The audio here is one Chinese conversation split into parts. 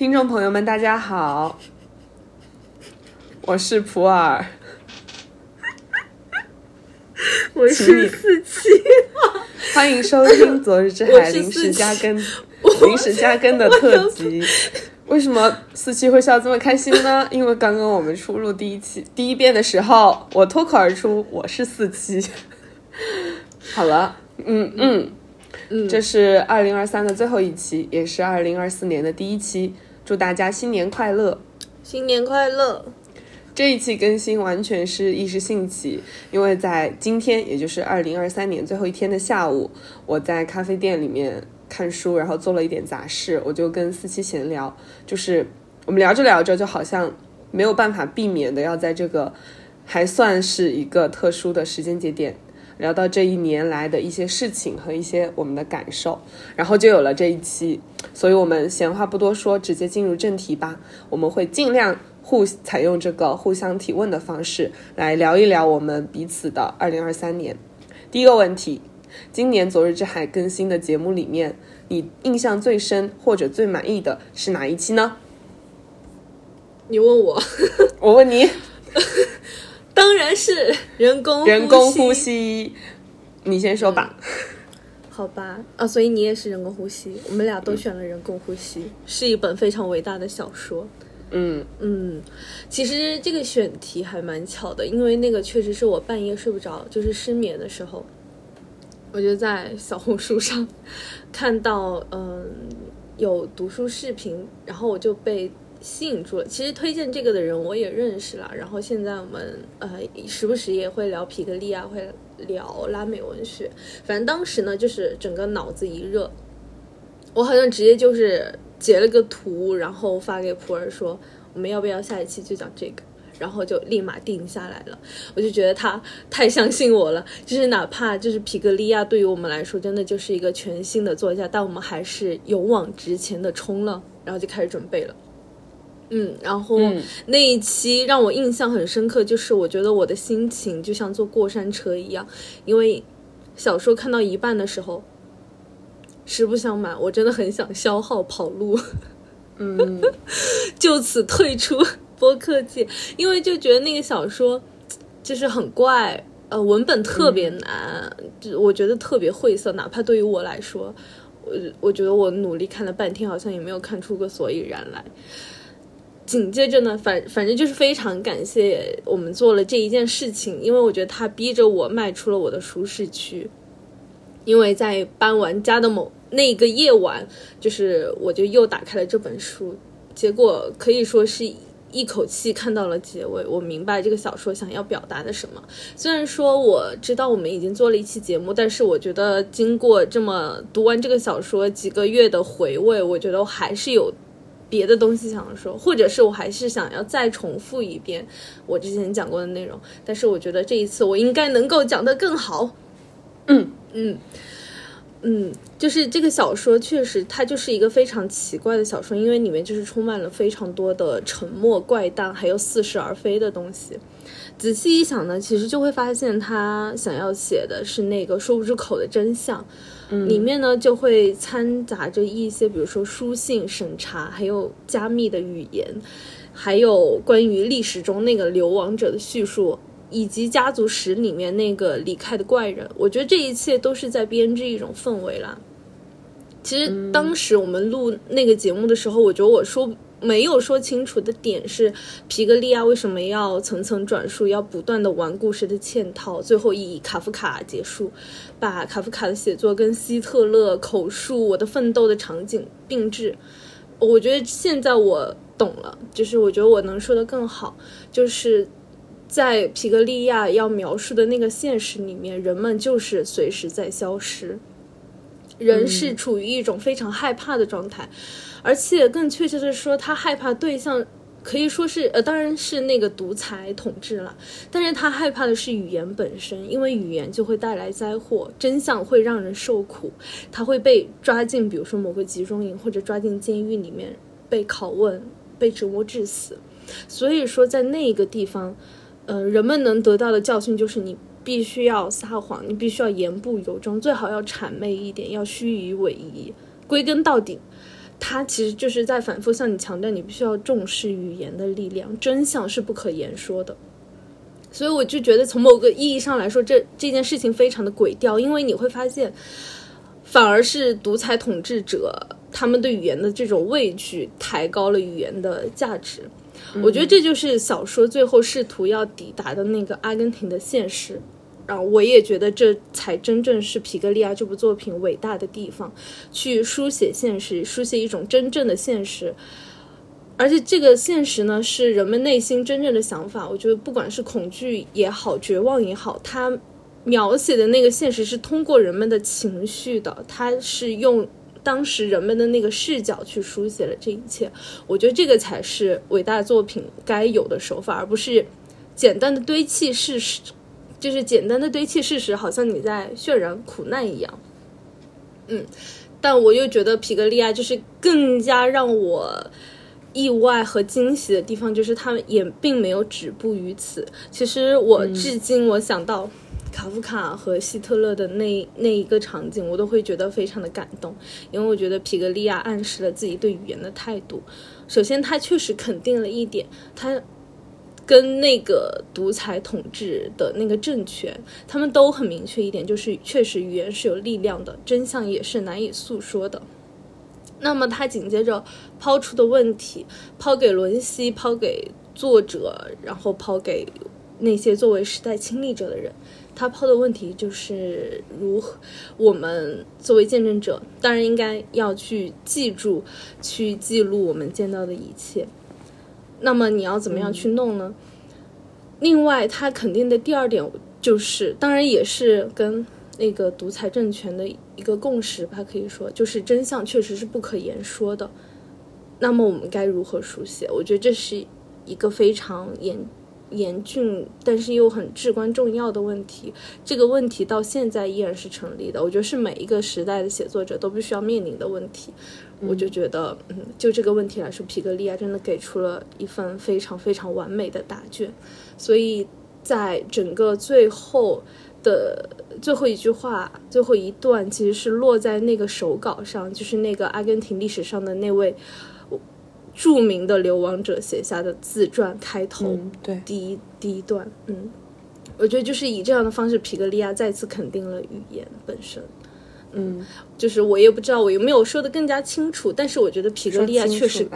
听众朋友们，大家好，我是普洱，我是四七，欢迎收听《昨日之海》临时加更 临时加更的特辑。为什么四七会笑这么开心呢？因为刚刚我们出录第一期第一遍的时候，我脱口而出我是四七。好了，嗯嗯嗯这是二零二三的最后一期，也是二零二四年的第一期。祝大家新年快乐！新年快乐！这一期更新完全是一时兴起，因为在今天，也就是二零二三年最后一天的下午，我在咖啡店里面看书，然后做了一点杂事，我就跟思琪闲聊，就是我们聊着聊着，就好像没有办法避免的要在这个还算是一个特殊的时间节点。聊到这一年来的一些事情和一些我们的感受，然后就有了这一期。所以我们闲话不多说，直接进入正题吧。我们会尽量互采用这个互相提问的方式来聊一聊我们彼此的二零二三年。第一个问题，今年《昨日之海》更新的节目里面，你印象最深或者最满意的是哪一期呢？你问我，我问你，当然是 人工人工呼吸，你先说吧。好吧？啊，所以你也是人工呼吸，我们俩都选了人工呼吸，是一本非常伟大的小说。嗯嗯，其实这个选题还蛮巧的，因为那个确实是我半夜睡不着，就是失眠的时候，我就在小红书上看到，嗯，有读书视频，然后我就被吸引住了。其实推荐这个的人我也认识了，然后现在我们呃时不时也会聊皮格利亚，会聊拉美文学，反正当时呢就是整个脑子一热，我好像直接就是截了个图，然后发给普洱说，我们要不要下一期就讲这个？然后就立马定下来了。我就觉得他太相信我了，就是哪怕就是皮格利亚对于我们来说真的就是一个全新的作家，但我们还是勇往直前的冲了，然后就开始准备了。嗯，然后嗯。那一期让我印象很深刻，就是我觉得我的心情就像坐过山车一样，因为小说看到一半的时候，实不相瞒，我真的很想消耗跑路，嗯就此退出播客界，因为就觉得那个小说就是很怪，呃，文本特别难，就我觉得特别晦涩，哪怕对于我来说，我我觉得我努力看了半天，好像也没有看出个所以然来。紧接着呢，反反正就是非常感谢我们做了这一件事情，因为我觉得它逼着我迈出了我的舒适区。因为在搬完家的某那个夜晚，就是我就又打开了这本书，结果可以说是一口气看到了结尾。我明白这个小说想要表达的什么。虽然说我知道我们已经做了一期节目，但是我觉得经过这么读完这个小说几个月的回味，我觉得我还是有别的东西想说，或者是我还是想要再重复一遍我之前讲过的内容。但是我觉得这一次我应该能够讲得更好。嗯嗯嗯，就是这个小说确实它就是一个非常奇怪的小说，因为里面就是充满了非常多的沉默、怪诞，还有似是而非的东西。仔细一想呢，其实就会发现他想要写的是那个说不出口的真相。里面呢就会掺杂着一些，比如说书信审查，还有加密的语言，还有关于历史中那个流亡者的叙述，以及家族史里面那个离开的怪人。我觉得这一切都是在编织一种氛围啦。其实当时我们录那个节目的时候，我觉得我说没有说清楚的点是，皮格利亚为什么要层层转述，要不断的玩故事的嵌套，最后以卡夫卡结束，把卡夫卡的写作跟希特勒口述《我的奋斗》的场景并置。我觉得现在我懂了，就是我觉得我能说的更好，就是在皮格利亚要描述的那个现实里面，人们就是随时在消失。人是处于一种非常害怕的状态，而且更确切的说，他害怕对象可以说是呃，当然是那个独裁统治了，但是他害怕的是语言本身，因为语言就会带来灾祸，真相会让人受苦，他会被抓进，比如说某个集中营或者抓进监狱里面被拷问、被折磨致死。所以说，在那个地方，呃，人们能得到的教训就是你必须要撒谎，你必须要言不由衷，最好要谄媚一点，要虚与委蛇。归根到底，他其实就是在反复向你强调，你必须要重视语言的力量，真相是不可言说的。所以我就觉得，从某个意义上来说，这这件事情非常的诡调，因为你会发现，反而是独裁统治者他们对语言的这种畏惧，抬高了语言的价值。我觉得这就是小说最后试图要抵达的那个阿根廷的现实。然后我也觉得这才真正是皮格利亚这部作品伟大的地方，去书写现实，书写一种真正的现实。而且这个现实呢，是人们内心真正的想法。我觉得不管是恐惧也好，绝望也好，他描写的那个现实是通过人们的情绪的，他是用当时人们的那个视角去书写了这一切。我觉得这个才是伟大作品该有的手法，而不是简单的堆砌事实。就是简单的堆砌事实，好像你在渲染苦难一样。嗯，但我又觉得皮格利亚就是更加让我意外和惊喜的地方，就是他们也并没有止步于此。其实我至今我想到卡夫卡和希特勒的那那一个场景，我都会觉得非常的感动，因为我觉得皮格利亚暗示了自己对语言的态度。首先，他确实肯定了一点，他。跟那个独裁统治的那个政权，他们都很明确一点，就是确实语言是有力量的，真相也是难以诉说的。那么他紧接着抛出的问题，抛给伦西，抛给作者，然后抛给那些作为时代亲历者的人，他抛的问题就是如何我们作为见证者，当然应该要去记住，去记录我们见到的一切。那么你要怎么样去弄呢？另外，他肯定的第二点就是，当然也是跟那个独裁政权的一个共识吧，可以说就是真相确实是不可言说的。那么我们该如何书写？我觉得这是一个非常严严峻，但是又很至关重要的问题。这个问题到现在依然是成立的。我觉得是每一个时代的写作者都必须要面临的问题。我就觉得，嗯，就这个问题来说，皮格利亚真的给出了一份非常非常完美的答卷。所以在整个最后的最后一句话、最后一段，其实是落在那个手稿上，就是那个阿根廷历史上的那位著名的流亡者写下的自传开头，对，第一第一段，嗯，我觉得就是以这样的方式，皮格利亚再次肯定了语言本身。嗯，就是我也不知道我有没有说的更加清楚，但是我觉得皮格利亚确实，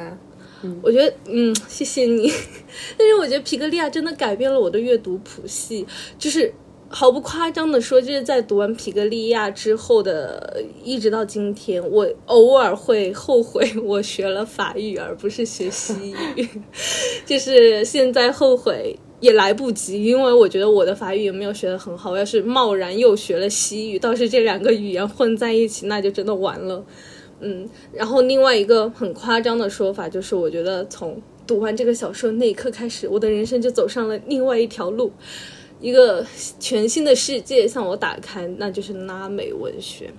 我觉得嗯，谢谢你。但是我觉得皮格利亚真的改变了我的阅读谱系，就是毫不夸张的说，就是在读完皮格利亚之后的，一直到今天，我偶尔会后悔我学了法语而不是学西语，就是现在后悔。也来不及，因为我觉得我的法语也没有学得很好。我要是贸然又学了西语，倒是这两个语言混在一起，那就真的完了。嗯，然后另外一个很夸张的说法就是，我觉得从读完这个小说那一刻开始，我的人生就走上了另外一条路，一个全新的世界向我打开，那就是拉美文学。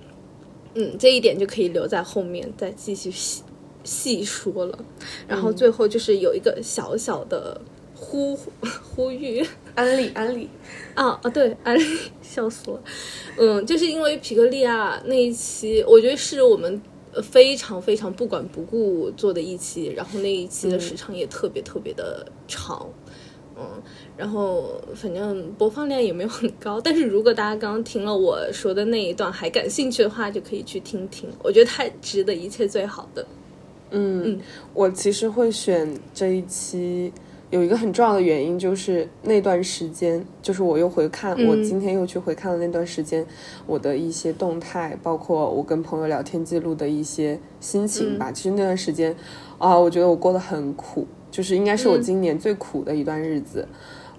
嗯，这一点就可以留在后面再继续细细说了。然后最后就是有一个小小的。呼 呼吁安利安利啊啊对安利 笑死我，嗯，就是因为皮克利亚那一期，我觉得是我们非常非常不管不顾做的一期，然后那一期的时长也特别特别的长，嗯，然后反正播放量也没有很高，但是如果大家刚刚听了我说的那一段还感兴趣的话，就可以去听听，我觉得它值得一切最好的。嗯，我其实会选这一期。有一个很重要的原因，就是那段时间，就是我又回看，我今天又去回看了那段时间我的一些动态，包括我跟朋友聊天记录的一些心情吧。其实那段时间，啊，我觉得我过得很苦，就是应该是我今年最苦的一段日子。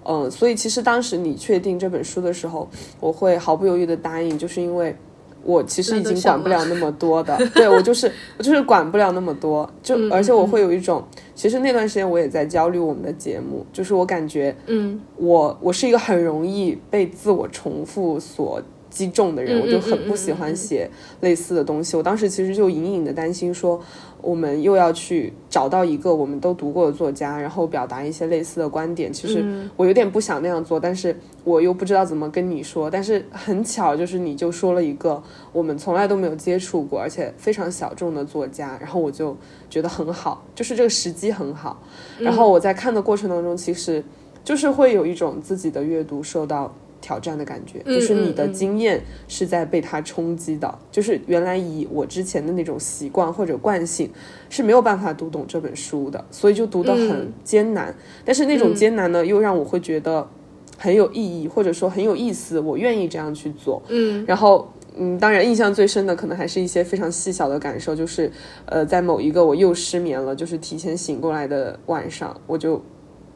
嗯，所以其实当时你确定这本书的时候，我会毫不犹豫的答应，就是因为。我其实已经管不了那么多的，对我就是我就是管不了那么多，就而且我会有一种，其实那段时间我也在焦虑我们的节目，就是我感觉，嗯，我我是一个很容易被自我重复所击中的人，我就很不喜欢写类似的东西。我当时其实就隐隐的担心说，我们又要去找到一个我们都读过的作家，然后表达一些类似的观点。其实我有点不想那样做，但是我又不知道怎么跟你说。但是很巧，就是你就说了一个我们从来都没有接触过，而且非常小众的作家，然后我就觉得很好，就是这个时机很好。然后我在看的过程当中，其实就是会有一种自己的阅读受到。挑战的感觉，就是你的经验是在被它冲击的，就是原来以我之前的那种习惯或者惯性是没有办法读懂这本书的，所以就读得很艰难。但是那种艰难呢，又让我会觉得很有意义，或者说很有意思，我愿意这样去做。嗯，然后嗯，当然印象最深的可能还是一些非常细小的感受，就是呃，在某一个我又失眠了，就是提前醒过来的晚上，我就。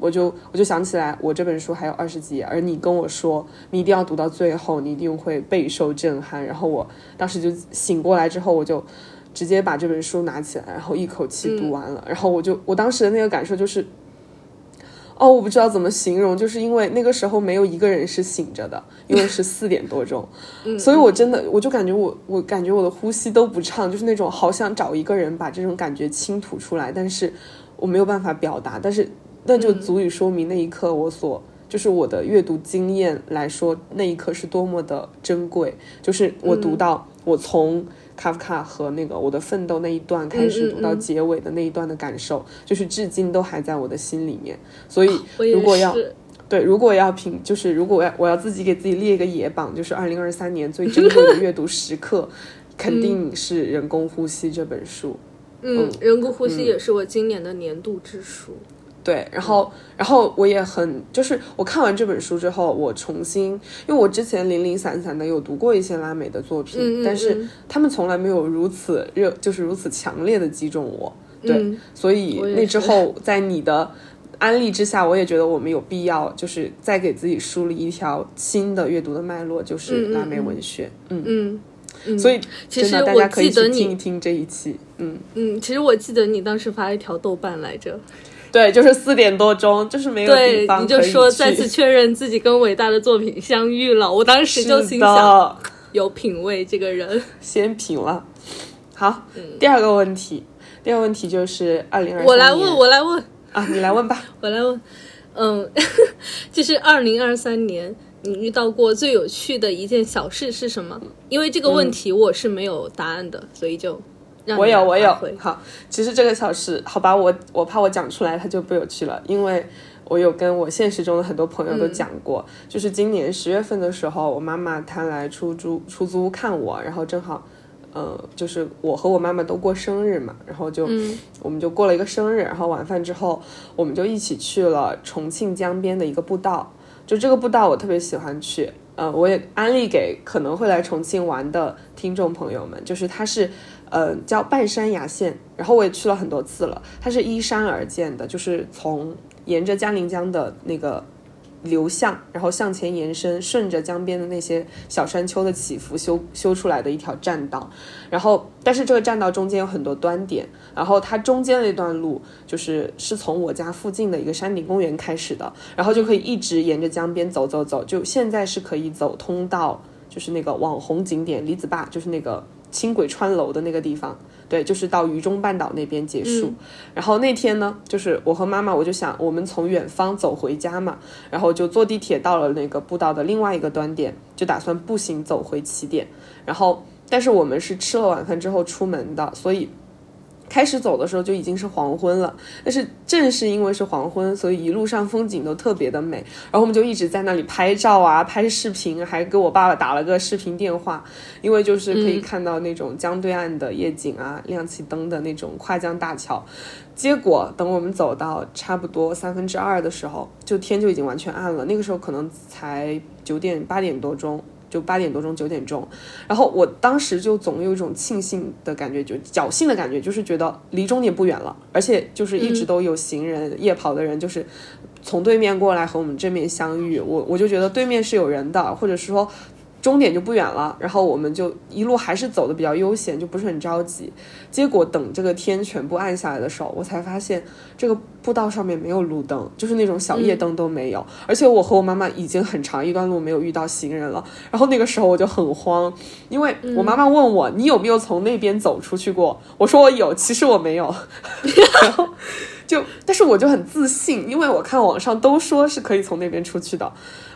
我就我就想起来，我这本书还有二十几页，而你跟我说你一定要读到最后，你一定会备受震撼。然后我当时就醒过来之后，我就直接把这本书拿起来，然后一口气读完了。然后我就我当时的那个感受就是，哦，我不知道怎么形容，就是因为那个时候没有一个人是醒着的，因为是四点多钟，所以我真的我就感觉我我感觉我的呼吸都不畅，就是那种好想找一个人把这种感觉倾吐出来，但是我没有办法表达，但是。那就足以说明那一刻我所就是我的阅读经验来说，那一刻是多么的珍贵。就是我读到我从卡夫卡和那个我的奋斗那一段开始读到结尾的那一段的感受，就是至今都还在我的心里面。所以如果要对，如果要评，就是如果我要我要自己给自己列一个野榜，就是二零二三年最珍贵的阅读时刻，肯定是《人工呼吸》这本书。嗯，《人工呼吸》也是我今年的年度之书。对，然后，然后我也很，就是我看完这本书之后，我重新，因为我之前零零散散的有读过一些拉美的作品，但是他们从来没有如此热，就是如此强烈的击中我。对，所以那之后在你的安利之下，我也觉得我们有必要，就是再给自己梳理一条新的阅读的脉络，就是拉美文学。嗯嗯，所以其实大家可以去听一听这一期。嗯嗯，其实我记得你当时发了一条豆瓣来着。对，就是四点多钟，就是没有地方你就说再次确认自己跟伟大的作品相遇了。我当时就心想，有品味这个人，先品了。好，第二个问题，第二个问题就是二零二。我来问，我来问啊，你来问吧，我来问。嗯，就是二零二三年你遇到过最有趣的一件小事是什么？因为这个问题我是没有答案的，所以就。我有，我有。好，其实这个小事，好吧，我我怕我讲出来它就不有趣了，因为我有跟我现实中的很多朋友都讲过，就是今年十月份的时候，我妈妈她来出租出租屋看我，然后正好，呃，就是我和我妈妈都过生日嘛，然后就我们就过了一个生日，然后晚饭之后，我们就一起去了重庆江边的一个步道，就这个步道我特别喜欢去，呃，我也安利给可能会来重庆玩的听众朋友们，就是它是。呃，叫半山崖线，然后我也去了很多次了。它是依山而建的，就是从沿着嘉陵江的那个流向，然后向前延伸，顺着江边的那些小山丘的起伏修修出来的一条栈道。然后，但是这个栈道中间有很多端点，然后它中间那段路就是是从我家附近的一个山顶公园开始的，然后就可以一直沿着江边走走走，就现在是可以走通到就是那个网红景点李子坝，就是那个。轻轨穿楼的那个地方，对，就是到渝中半岛那边结束。然后那天呢，就是我和妈妈，我就想我们从远方走回家嘛，然后就坐地铁到了那个步道的另外一个端点，就打算步行走回起点。然后，但是我们是吃了晚饭之后出门的，所以。开始走的时候就已经是黄昏了，但是正是因为是黄昏，所以一路上风景都特别的美。然后我们就一直在那里拍照啊，拍视频，还给我爸爸打了个视频电话，因为就是可以看到那种江对岸的夜景啊，亮起灯的那种跨江大桥。结果等我们走到差不多三分之二的时候，就天就已经完全暗了。那个时候可能才九点八点多钟。就八点多钟九点钟，然后我当时就总有一种庆幸的感觉，就侥幸的感觉，就是觉得离终点不远了，而且就是一直都有行人夜跑的人，就是从对面过来和我们正面相遇，我我就觉得对面是有人的，或者是说终点就不远了，然后我们就一路还是走的比较悠闲，就不是很着急。结果等这个天全部暗下来的时候，我才发现这个步道上面没有路灯，就是那种小夜灯都没有。而且我和我妈妈已经很长一段路没有遇到行人了。然后那个时候我就很慌，因为我妈妈问我你有没有从那边走出去过？我说我有，其实我没有。然后。就，但是我就很自信，因为我看网上都说是可以从那边出去的，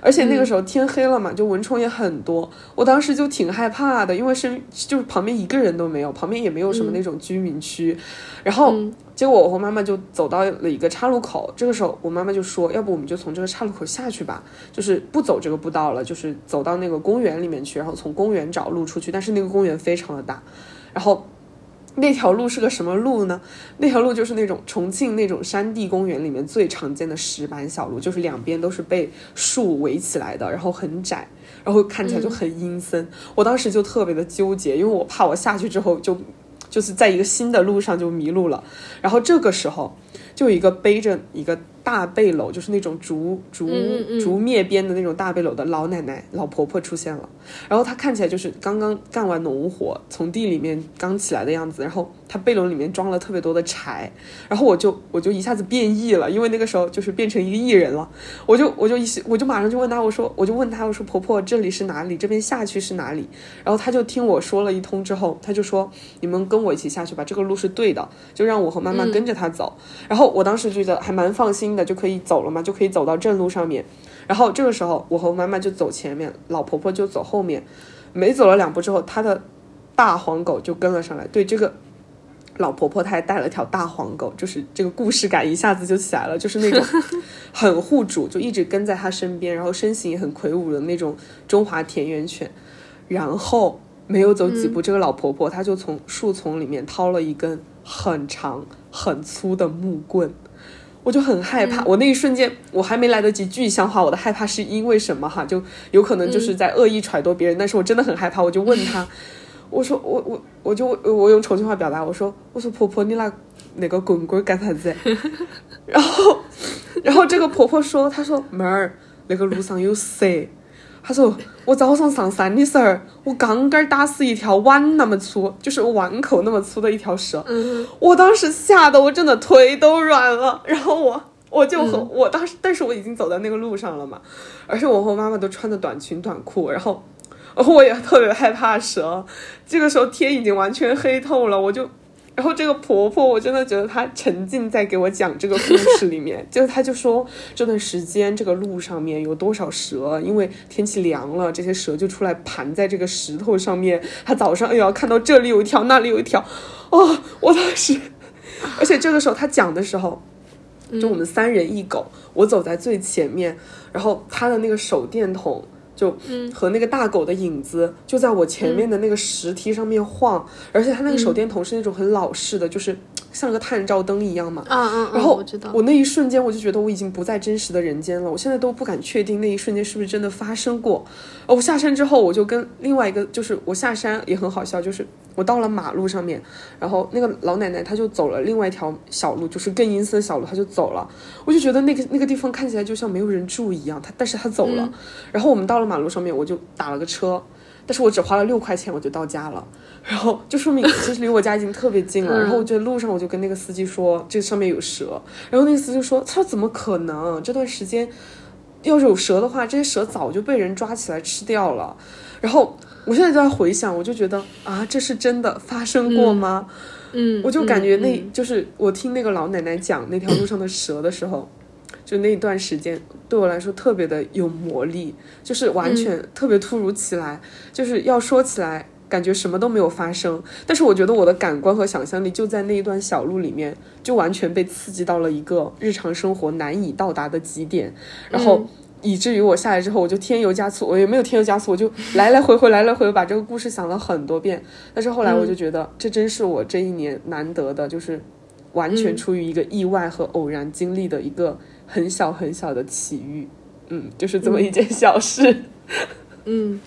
而且那个时候天黑了嘛，就蚊虫也很多，我当时就挺害怕的，因为身就是旁边一个人都没有，旁边也没有什么那种居民区，然后结果我和妈妈就走到了一个岔路口，这个时候我妈妈就说，要不我们就从这个岔路口下去吧，就是不走这个步道了，就是走到那个公园里面去，然后从公园找路出去，但是那个公园非常的大，然后。那条路是个什么路呢？那条路就是那种重庆那种山地公园里面最常见的石板小路，就是两边都是被树围起来的，然后很窄，然后看起来就很阴森。我当时就特别的纠结，因为我怕我下去之后就就是在一个新的路上就迷路了。然后这个时候，就一个背着一个。大背篓就是那种竹竹竹篾编的那种大背篓的老奶奶老婆婆出现了，然后她看起来就是刚刚干完农活，从地里面刚起来的样子，然后她背篓里面装了特别多的柴，然后我就我就一下子变异了，因为那个时候就是变成一个艺人了，我就我就一我就马上就问她，我说我就问她，我说婆婆这里是哪里？这边下去是哪里？然后她就听我说了一通之后，她就说你们跟我一起下去吧，这个路是对的，就让我和妈妈跟着她走，然后我当时觉得还蛮放心。就可以走了嘛，就可以走到正路上面。然后这个时候，我和妈妈就走前面，老婆婆就走后面。没走了两步之后，她的大黄狗就跟了上来。对这个老婆婆，她还带了条大黄狗，就是这个故事感一下子就起来了，就是那种 很护主，就一直跟在她身边，然后身形也很魁梧的那种中华田园犬。然后没有走几步，这个老婆婆她就从树丛里面掏了一根很长很粗的木棍。我就很害怕，我那一瞬间，我还没来得及具象化我的害怕是因为什么哈，就有可能就是在恶意揣度别人，但是我真的很害怕，我就问他，我说我我我就我用重庆话表达，我说我说婆婆你拿那个棍棍干啥子？然后然后这个婆婆说，她说妹儿那个路上有蛇。他说：“我早上上山的时候，我刚刚打死一条碗那么粗，就是碗口那么粗的一条蛇。我当时吓得我真的腿都软了。然后我我就和我当时，但是我已经走在那个路上了嘛，而且我和妈妈都穿的短裙短裤，然后我也特别害怕蛇。这个时候天已经完全黑透了，我就。”然后这个婆婆，我真的觉得她沉浸在给我讲这个故事里面，就她就说这段时间这个路上面有多少蛇，因为天气凉了，这些蛇就出来盘在这个石头上面。她早上哎呀看到这里有一条，那里有一条，哦，我当时，而且这个时候她讲的时候，就我们三人一狗，我走在最前面，然后她的那个手电筒。就和那个大狗的影子就在我前面的那个石梯上面晃，而且它那个手电筒是那种很老式的，就是像个探照灯一样嘛。嗯嗯！然后我知道，我那一瞬间我就觉得我已经不在真实的人间了，我现在都不敢确定那一瞬间是不是真的发生过。哦，我下山之后，我就跟另外一个，就是我下山也很好笑，就是。我到了马路上面，然后那个老奶奶她就走了另外一条小路，就是更阴森的小路，她就走了。我就觉得那个那个地方看起来就像没有人住一样，她但是她走了。然后我们到了马路上面，我就打了个车，但是我只花了六块钱我就到家了。然后就说明其实离我家已经特别近了。然后我觉得路上我就跟那个司机说这上面有蛇，然后那个司机说他说怎么可能？这段时间要是有蛇的话，这些蛇早就被人抓起来吃掉了。然后。我现在就在回想，我就觉得啊，这是真的发生过吗？嗯，我就感觉那就是我听那个老奶奶讲那条路上的蛇的时候，就那段时间对我来说特别的有魔力，就是完全特别突如其来，就是要说起来感觉什么都没有发生，但是我觉得我的感官和想象力就在那一段小路里面，就完全被刺激到了一个日常生活难以到达的极点，然后。以至于我下来之后，我就添油加醋，我也没有添油加醋，我就来来回回来来回回把这个故事想了很多遍。但是后来我就觉得，这真是我这一年难得的，就是完全出于一个意外和偶然经历的一个很小很小的奇遇。嗯，就是这么一件小事。嗯，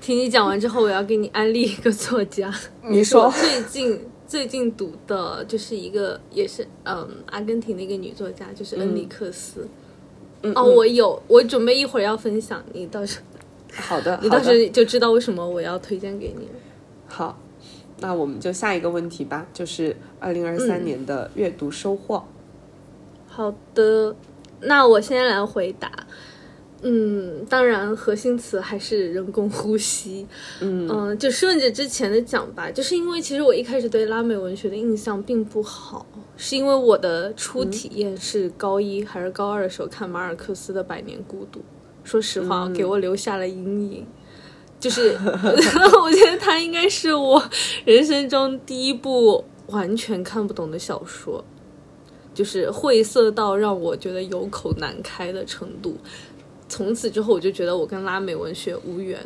听你讲完之后，我要给你安利一个作家。你说，最近最近读的就是一个，也是嗯，阿根廷的一个女作家，就是恩里克斯。哦，我有，我准备一会儿要分享，你到时候 好的，你到时候就知道为什么我要推荐给你。好，那我们就下一个问题吧，就是二零二三年的阅读收获。好的，那我先来回答。嗯，当然，核心词还是人工呼吸。嗯就顺着之前的讲吧，就是因为其实我一开始对拉美文学的印象并不好，是因为我的初体验是高一还是高二的时候看马尔克斯的《百年孤独》，说实话，给我留下了阴影。就是 我觉得他应该是我人生中第一部完全看不懂的小说，就是晦涩到让我觉得有口难开的程度。从此之后，我就觉得我跟拉美文学无缘，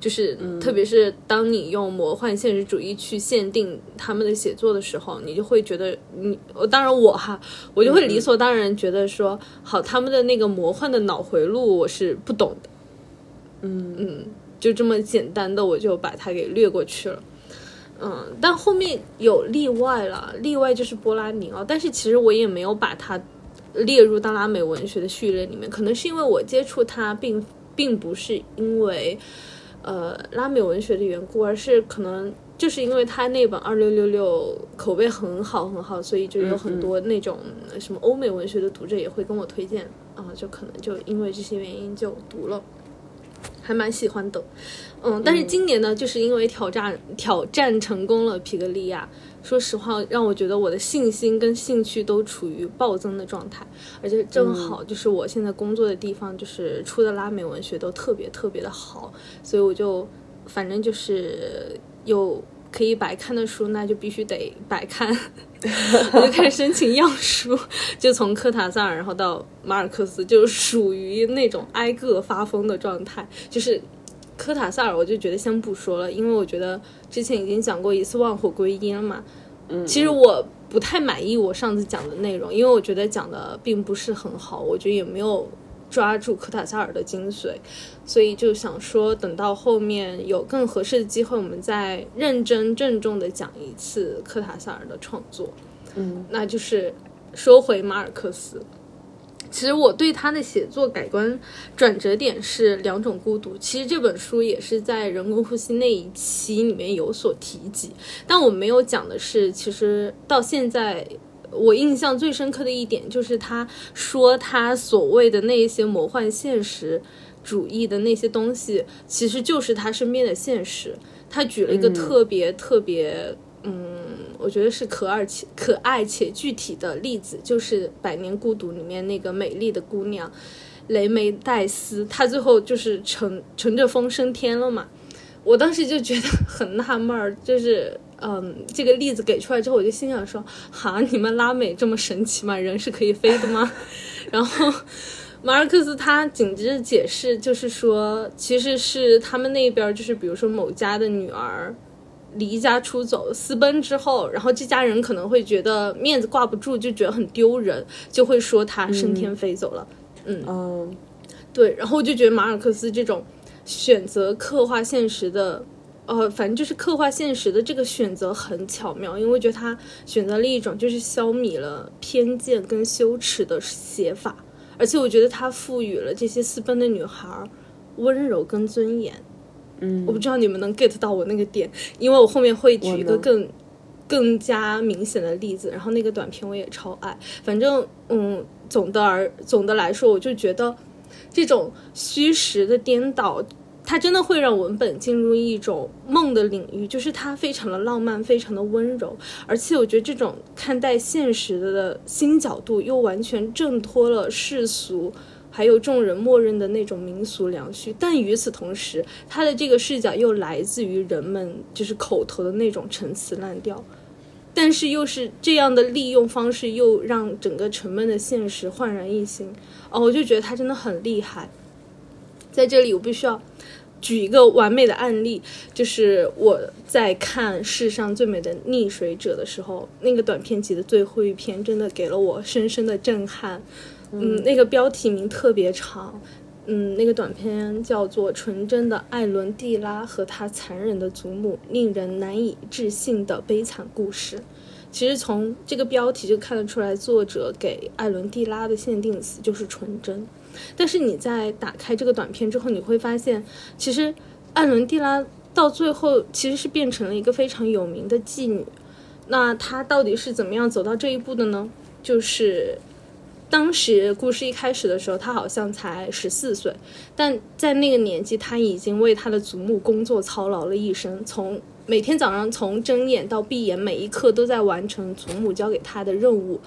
就是特别是当你用魔幻现实主义去限定他们的写作的时候，你就会觉得你，我当然我哈，我就会理所当然觉得说，好，他们的那个魔幻的脑回路我是不懂的，嗯嗯，就这么简单的我就把它给略过去了，嗯，但后面有例外了，例外就是波拉尼奥，但是其实我也没有把它。列入到拉美文学的序列里面，可能是因为我接触它，并并不是因为呃拉美文学的缘故，而是可能就是因为他那本二六六六口碑很好很好，所以就有很多那种什么欧美文学的读者也会跟我推荐啊，就可能就因为这些原因就读了，还蛮喜欢的，嗯，但是今年呢，就是因为挑战挑战成功了皮格利亚。说实话，让我觉得我的信心跟兴趣都处于暴增的状态，而且正好就是我现在工作的地方，就是出的拉美文学都特别特别的好，所以我就反正就是有可以白看的书，那就必须得白看，我就开始申请样书，就从科塔萨尔然后到马尔克斯，就属于那种挨个发疯的状态，就是。科塔萨尔，我就觉得先不说了，因为我觉得之前已经讲过一次万火归一了嘛。嗯，其实我不太满意我上次讲的内容，因为我觉得讲的并不是很好，我觉得也没有抓住科塔萨尔的精髓，所以就想说等到后面有更合适的机会，我们再认真郑重的讲一次科塔萨尔的创作。嗯，那就是说回马尔克斯。其实我对他的写作改观转折点是两种孤独。其实这本书也是在人工呼吸那一期里面有所提及，但我没有讲的是，其实到现在我印象最深刻的一点就是他说他所谓的那些魔幻现实主义的那些东西，其实就是他身边的现实。他举了一个特别特别。嗯，我觉得是可爱且可爱且具体的例子，就是《百年孤独》里面那个美丽的姑娘雷梅黛丝，她最后就是乘乘着风升天了嘛。我当时就觉得很纳闷儿，就是嗯，这个例子给出来之后，我就心想说：哈，你们拉美这么神奇吗？人是可以飞的吗？然后马尔克斯他紧接着解释，就是说，其实是他们那边，就是比如说某家的女儿。离家出走，私奔之后，然后这家人可能会觉得面子挂不住，就觉得很丢人，就会说他升天飞走了。嗯，对。然后我就觉得马尔克斯这种选择刻画现实的，呃，反正就是刻画现实的这个选择很巧妙，因为我觉得他选择了一种就是消弭了偏见跟羞耻的写法，而且我觉得他赋予了这些私奔的女孩温柔跟尊严。嗯，我不知道你们能 get 到我那个点，因为我后面会举一个更更加明显的例子。然后那个短片我也超爱，反正嗯，总的而总的来说，我就觉得这种虚实的颠倒，它真的会让文本进入一种梦的领域，就是它非常的浪漫，非常的温柔，而且我觉得这种看待现实的新角度，又完全挣脱了世俗。还有众人默认的那种民俗良序，但与此同时，他的这个视角又来自于人们就是口头的那种陈词滥调，但是又是这样的利用方式，又让整个沉闷的现实焕然一新。哦，我就觉得他真的很厉害。在这里，我必须要举一个完美的案例，就是我在看《世上最美的溺水者》的时候，那个短片集的最后一篇，真的给了我深深的震撼。嗯，那个标题名特别长，嗯，那个短片叫做《纯真的艾伦·蒂拉和他残忍的祖母：令人难以置信的悲惨故事》。其实从这个标题就看得出来，作者给艾伦蒂拉的限定词就是纯真。但是你在打开这个短片之后，你会发现，其实艾伦蒂拉到最后其实是变成了一个非常有名的妓女。那她到底是怎么样走到这一步的呢？就是当时故事一开始的时候，她好像才十四岁，但在那个年纪，她已经为她的祖母工作操劳了一生，从每天早上从睁眼到闭眼，每一刻都在完成祖母交给她的任务。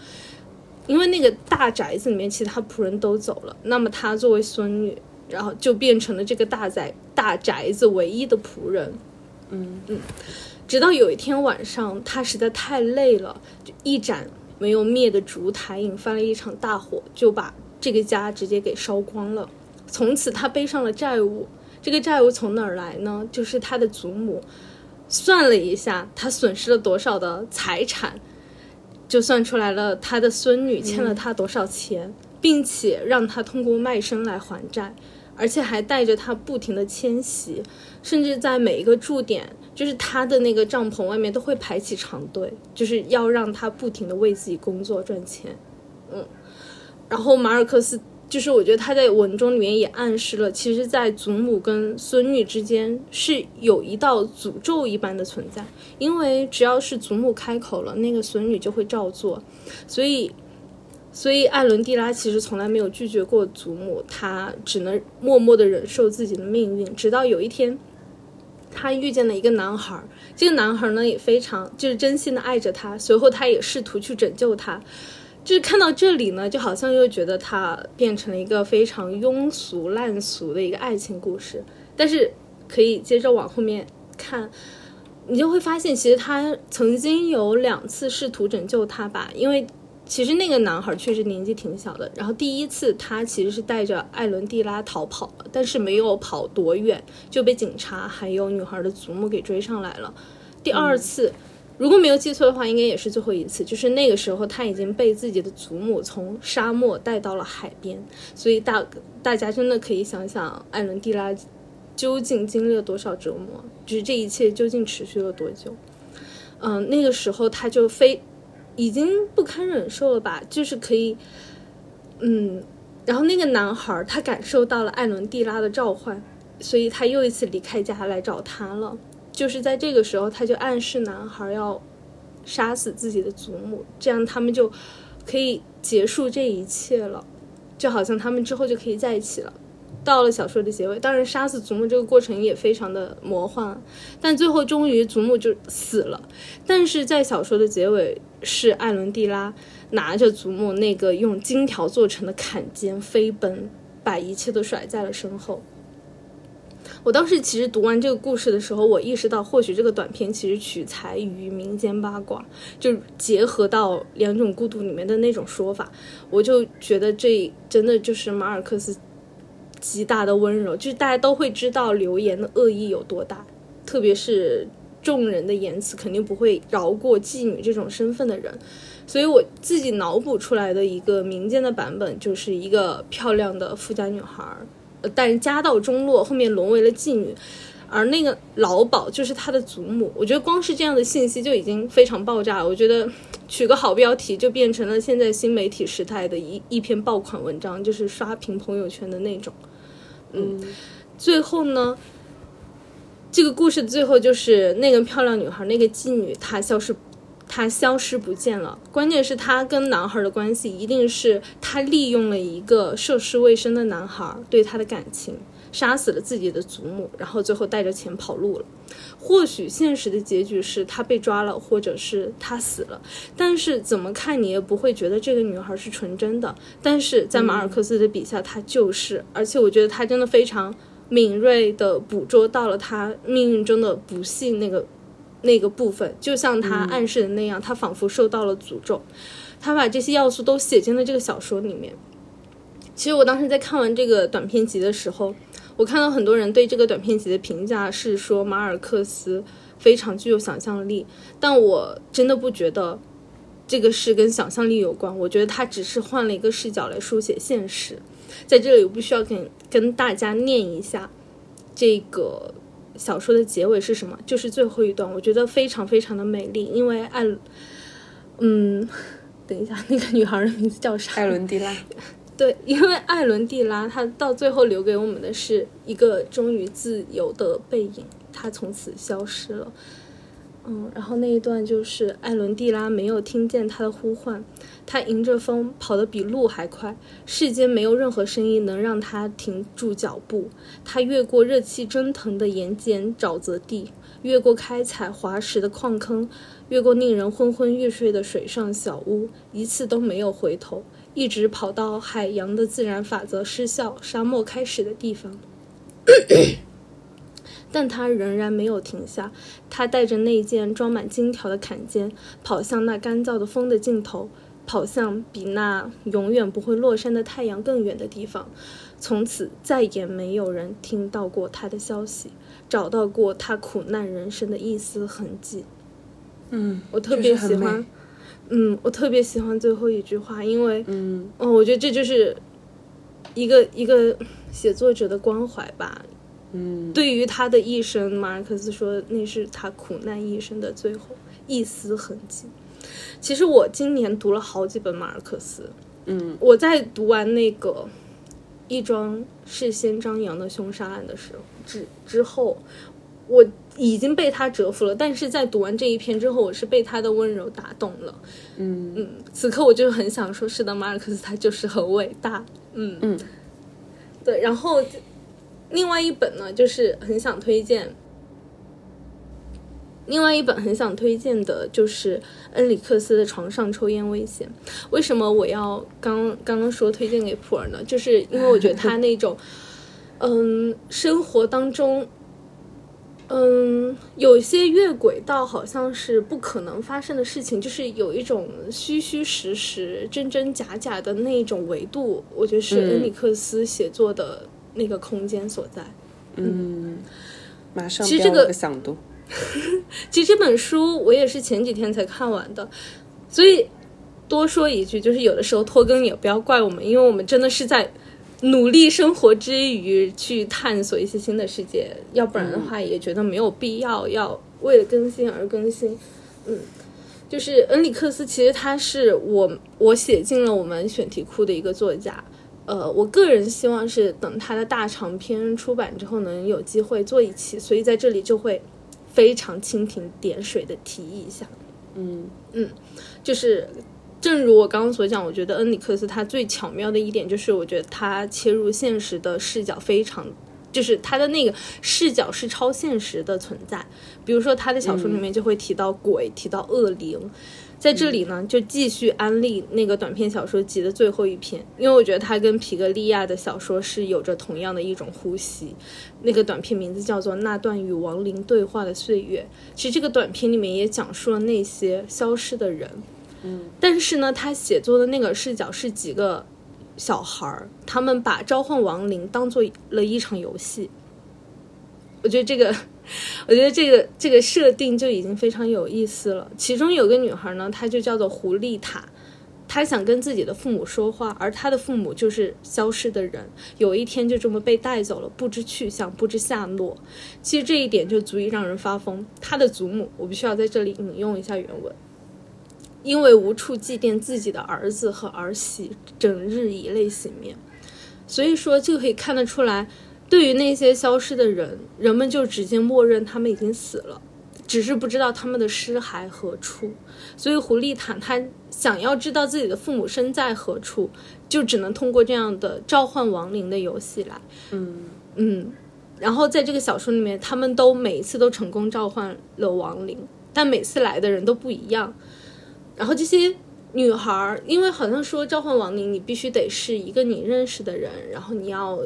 因为那个大宅子里面，其他仆人都走了，那么她作为孙女，然后就变成了这个大宅大宅子唯一的仆人。嗯嗯，直到有一天晚上，她实在太累了，就一盏没有灭的烛台引发了一场大火，就把这个家直接给烧光了。从此，她背上了债务。这个债务从哪儿来呢？就是她的祖母算了一下，她损失了多少的财产。就算出来了，他的孙女欠了他多少钱，并且让他通过卖身来还债，而且还带着他不停的迁徙，甚至在每一个驻点，就是他的那个帐篷外面都会排起长队，就是要让他不停的为自己工作赚钱。嗯，然后马尔克斯。就是我觉得他在文中里面也暗示了，其实，在祖母跟孙女之间是有一道诅咒一般的存在，因为只要是祖母开口了，那个孙女就会照做，所以，所以艾伦蒂拉其实从来没有拒绝过祖母，她只能默默的忍受自己的命运，直到有一天，她遇见了一个男孩，这个男孩呢也非常就是真心的爱着她，随后他也试图去拯救她。就是看到这里呢，就好像又觉得它变成了一个非常庸俗烂俗的一个爱情故事。但是可以接着往后面看，你就会发现，其实他曾经有两次试图拯救他吧。因为其实那个男孩确实年纪挺小的。然后第一次他其实是带着艾伦蒂拉逃跑了，但是没有跑多远就被警察还有女孩的祖母给追上来了。第二次。如果没有记错的话，应该也是最后一次。就是那个时候，他已经被自己的祖母从沙漠带到了海边，所以大大家真的可以想想艾伦蒂拉究竟经历了多少折磨，就是这一切究竟持续了多久。嗯，那个时候他就非已经不堪忍受了吧，就是可以，嗯，然后那个男孩他感受到了艾伦蒂拉的召唤，所以他又一次离开家来找他了。就是在这个时候，他就暗示男孩要杀死自己的祖母，这样他们就可以结束这一切了，就好像他们之后就可以在一起了。到了小说的结尾，当然杀死祖母这个过程也非常的魔幻，但最后终于祖母就死了。但是在小说的结尾，是艾伦蒂拉拿着祖母那个用金条做成的坎肩飞奔，把一切都甩在了身后。我当时其实读完这个故事的时候，我意识到，或许这个短片其实取材于民间八卦，就结合到两种孤独里面的那种说法，我就觉得这真的就是马尔克斯极大的温柔，就是大家都会知道流言的恶意有多大，特别是众人的言辞肯定不会饶过妓女这种身份的人，所以我自己脑补出来的一个民间的版本，就是一个漂亮的富家女孩。但是家道中落，后面沦为了妓女，而那个老鸨就是他的祖母。我觉得光是这样的信息就已经非常爆炸了。我觉得取个好标题就变成了现在新媒体时代的一一篇爆款文章，就是刷屏朋友圈的那种。嗯，最后呢，这个故事的最后就是那个漂亮女孩，那个妓女她消失。他消失不见了，关键是他跟男孩的关系一定是他利用了一个涉世未深的男孩对他的感情，杀死了自己的祖母，然后最后带着钱跑路了。或许现实的结局是他被抓了，或者是他死了，但是怎么看你也不会觉得这个女孩是纯真的。但是在马尔克斯的笔下，她就是，而且我觉得他真的非常敏锐的捕捉到了他命运中的不幸那个。那个部分就像他暗示的那样，他仿佛受到了诅咒。他把这些要素都写进了这个小说里面。其实我当时在看完这个短篇集的时候，我看到很多人对这个短篇集的评价是说马尔克斯非常具有想象力，但我真的不觉得这个是跟想象力有关。我觉得他只是换了一个视角来书写现实。在这里，我必须要跟跟大家念一下这个。小说的结尾是什么？就是最后一段，我觉得非常非常的美丽。因为艾嗯，等一下，那个女孩的名字叫啥？艾伦蒂拉。对，因为艾伦蒂拉，她到最后留给我们的是一个终于自由的背影，她从此消失了。嗯，然后那一段就是艾伦蒂拉没有听见他的呼唤，他迎着风跑得比鹿还快，世间没有任何声音能让他停住脚步。他越过热气蒸腾的盐碱沼泽地，越过开采滑石的矿坑，越过令人昏昏欲睡的水上小屋，一次都没有回头，一直跑到海洋的自然法则失效、沙漠开始的地方。但他仍然没有停下，他带着那件装满金条的坎肩，跑向那干燥的风的尽头，跑向比那永远不会落山的太阳更远的地方。从此再也没有人听到过他的消息，找到过他苦难人生的一丝痕迹。嗯，我特别喜欢，嗯，我特别喜欢最后一句话，因为，嗯，哦，我觉得这就是一个一个写作者的关怀吧。嗯，对于他的一生，马尔克斯说那是他苦难一生的最后一丝痕迹。其实我今年读了好几本马尔克斯，嗯，我在读完那个一桩事先张扬的凶杀案的时候之之后，我已经被他折服了。但是在读完这一篇之后，我是被他的温柔打动了。嗯嗯，此刻我就很想说，是的，马尔克斯他就是很伟大。嗯嗯，对，然后。另外一本呢，就是很想推荐。另外一本很想推荐的就是恩里克斯的《床上抽烟危险》。为什么我要刚刚刚说推荐给普洱呢？就是因为我觉得他那种，嗯，生活当中，嗯，有些越轨道好像是不可能发生的事情，就是有一种虚虚实实、真真假假的那种维度。我觉得是恩里克斯写作的。那个空间所在，嗯，马上其实这个想读。其实这本书我也是前几天才看完的，所以多说一句，就是有的时候拖更也不要怪我们，因为我们真的是在努力生活之余去探索一些新的世界，要不然的话也觉得没有必要要为了更新而更新。嗯，就是恩里克斯，其实他是我我写进了我们选题库的一个作家。呃，我个人希望是等他的大长篇出版之后，能有机会做一期，所以在这里就会非常蜻蜓点水的提一下。嗯嗯，就是正如我刚刚所讲，我觉得恩里克斯他最巧妙的一点就是，我觉得他切入现实的视角非常，就是他的那个视角是超现实的存在。比如说他的小说里面就会提到鬼，提到恶灵。在这里呢，就继续安利那个短篇小说集的最后一篇，因为我觉得它跟皮格利亚的小说是有着同样的一种呼吸。那个短片名字叫做《那段与亡灵对话的岁月》。其实这个短片里面也讲述了那些消失的人，嗯，但是呢，他写作的那个视角是几个小孩儿，他们把召唤亡灵当做了一场游戏。我觉得这个。我觉得这个这个设定就已经非常有意思了。其中有个女孩呢，她就叫做胡丽塔，她想跟自己的父母说话，而她的父母就是消失的人，有一天就这么被带走了，不知去向，不知下落。其实这一点就足以让人发疯。她的祖母，我必须要在这里引用一下原文，因为无处祭奠自己的儿子和儿媳，整日以泪洗面。所以说，就可以看得出来。对于那些消失的人，人们就直接默认他们已经死了，只是不知道他们的尸骸何处。所以胡丽坦他想要知道自己的父母身在何处，就只能通过这样的召唤亡灵的游戏来。嗯嗯，然后在这个小说里面，他们都每一次都成功召唤了亡灵，但每次来的人都不一样。然后这些。女孩，因为好像说召唤亡灵，你必须得是一个你认识的人，然后你要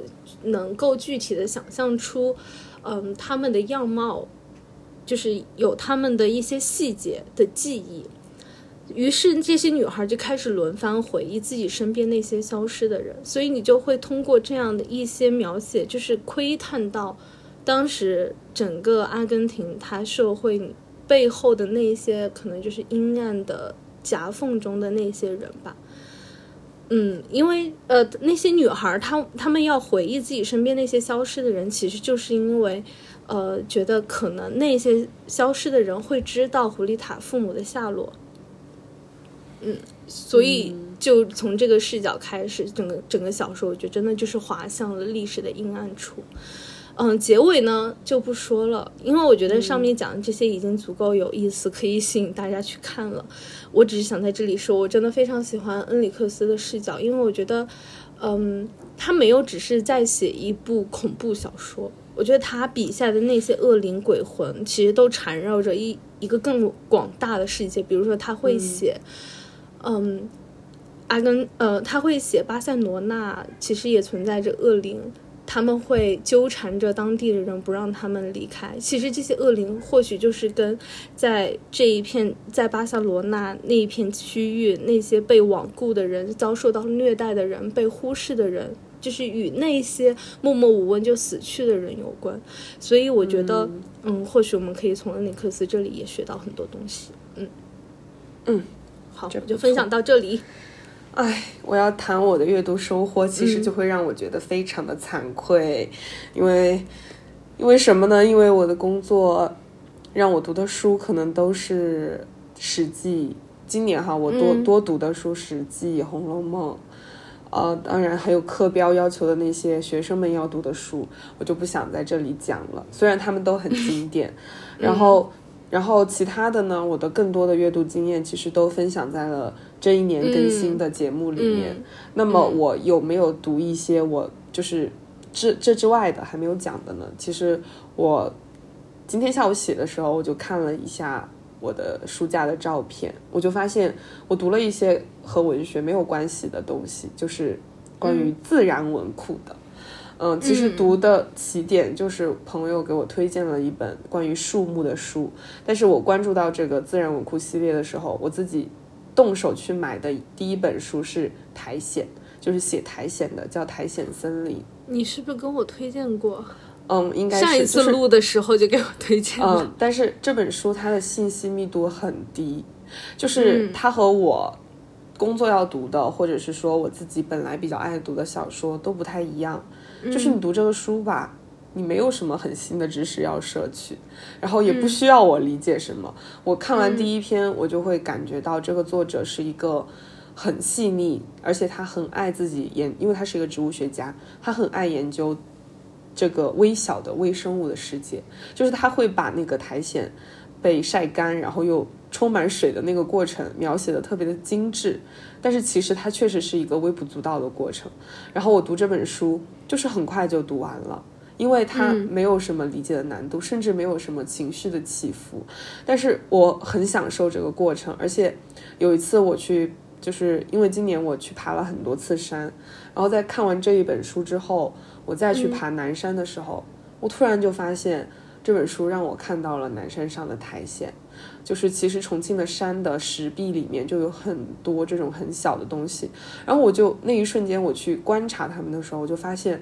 能够具体的想象出，嗯，他们的样貌，就是有他们的一些细节的记忆。于是这些女孩就开始轮番回忆自己身边那些消失的人，所以你就会通过这样的一些描写，就是窥探到当时整个阿根廷它社会背后的那些可能就是阴暗的。夹缝中的那些人吧，嗯，因为呃，那些女孩她她们要回忆自己身边那些消失的人，其实就是因为，呃，觉得可能那些消失的人会知道胡丽塔父母的下落，嗯，所以就从这个视角开始，整个整个小说，我觉得真的就是滑向了历史的阴暗处。嗯，结尾呢就不说了，因为我觉得上面讲的这些已经足够有意思，可以吸引大家去看了。我只是想在这里说，我真的非常喜欢恩里克斯的视角，因为我觉得，嗯，他没有只是在写一部恐怖小说，我觉得他笔下的那些恶灵鬼魂，其实都缠绕着一一个更广大的世界。比如说，他会写，嗯，阿根，呃，他会写巴塞罗那，其实也存在着恶灵。他们会纠缠着当地的人，不让他们离开。其实这些恶灵或许就是跟在这一片在巴塞罗那那一片区域那些被罔顾的人、遭受到虐待的人、被忽视的人，就是与那些默默无闻就死去的人有关。所以我觉得，嗯，或许我们可以从恩里克斯这里也学到很多东西。嗯嗯，好，我就分享到这里。唉，我要谈我的阅读收获，其实就会让我觉得非常的惭愧，因为，因为什么呢？因为我的工作让我读的书可能都是《史记》，今年哈，我多多读的书《史记》《红楼梦》，呃，当然还有课标要求的那些学生们要读的书，我就不想在这里讲了。虽然他们都很经典，然后，然后其他的呢，我的更多的阅读经验其实都分享在了。这一年更新的节目里面，那么我有没有读一些我就是这这之外的还没有讲的呢？其实我今天下午写的时候，我就看了一下我的书架的照片，我就发现我读了一些和文学没有关系的东西，就是关于自然文库的。嗯，其实读的起点就是朋友给我推荐了一本关于树木的书，但是我关注到这个自然文库系列的时候，我自己。动手去买的第一本书是苔藓，就是写苔藓的，叫《苔藓森林》。你是不是跟我推荐过？嗯，应该是上一次录的时候就给我推荐了。嗯，但是这本书它的信息密度很低，就是它和我工作要读的，或者是说我自己本来比较爱读的小说都不太一样。就是你读这个书吧。你没有什么很新的知识要摄取，然后也不需要我理解什么。我看完第一篇，我就会感觉到这个作者是一个很细腻，而且他很爱自己研，因为他是一个植物学家，他很爱研究这个微小的微生物的世界。就是他会把那个苔藓被晒干，然后又充满水的那个过程描写的特别的精致，但是其实它确实是一个微不足道的过程。然后我读这本书，就是很快就读完了。因为它没有什么理解的难度，甚至没有什么情绪的起伏，但是我很享受这个过程。而且有一次我去，就是因为今年我去爬了很多次山，然后在看完这一本书之后，我再去爬南山的时候，我突然就发现这本书让我看到了南山上的苔藓，就是其实重庆的山的石壁里面就有很多这种很小的东西，然后我就那一瞬间我去观察它们的时候，我就发现。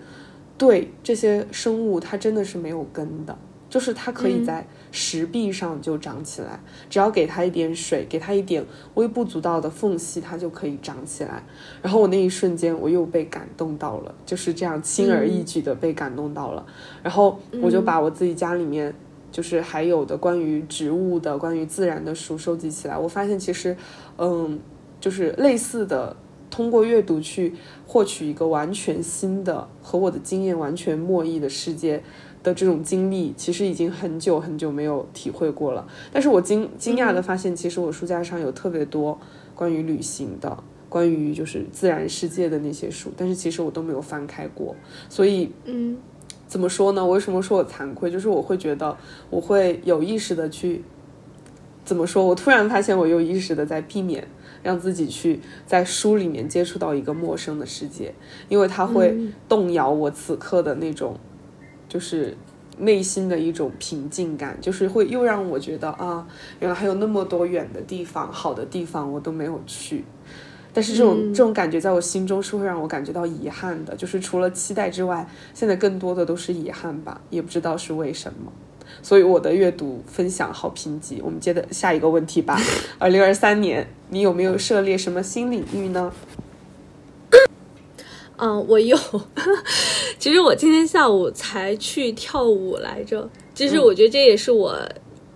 对这些生物，它真的是没有根的，就是它可以在石壁上就长起来，只要给它一点水，给它一点微不足道的缝隙，它就可以长起来。然后我那一瞬间，我又被感动到了，就是这样轻而易举的被感动到了。然后我就把我自己家里面就是还有的关于植物的、关于自然的书收集起来。我发现其实，嗯，就是类似的。通过阅读去获取一个完全新的和我的经验完全莫异的世界的这种经历，其实已经很久很久没有体会过了。但是我惊惊讶的发现，其实我书架上有特别多关于旅行的、关于就是自然世界的那些书，但是其实我都没有翻开过。所以，嗯，怎么说呢？我为什么说我惭愧？就是我会觉得我会有意识的去怎么说？我突然发现我有意识的在避免。让自己去在书里面接触到一个陌生的世界，因为它会动摇我此刻的那种，就是内心的一种平静感，就是会又让我觉得啊，原来还有那么多远的地方、好的地方我都没有去。但是这种这种感觉在我心中是会让我感觉到遗憾的，就是除了期待之外，现在更多的都是遗憾吧，也不知道是为什么。所以我的阅读分享好评级。我们接着下一个问题吧。二零二三年，你有没有涉猎什么新领域呢？嗯，我有。其实我今天下午才去跳舞来着。其实我觉得这也是我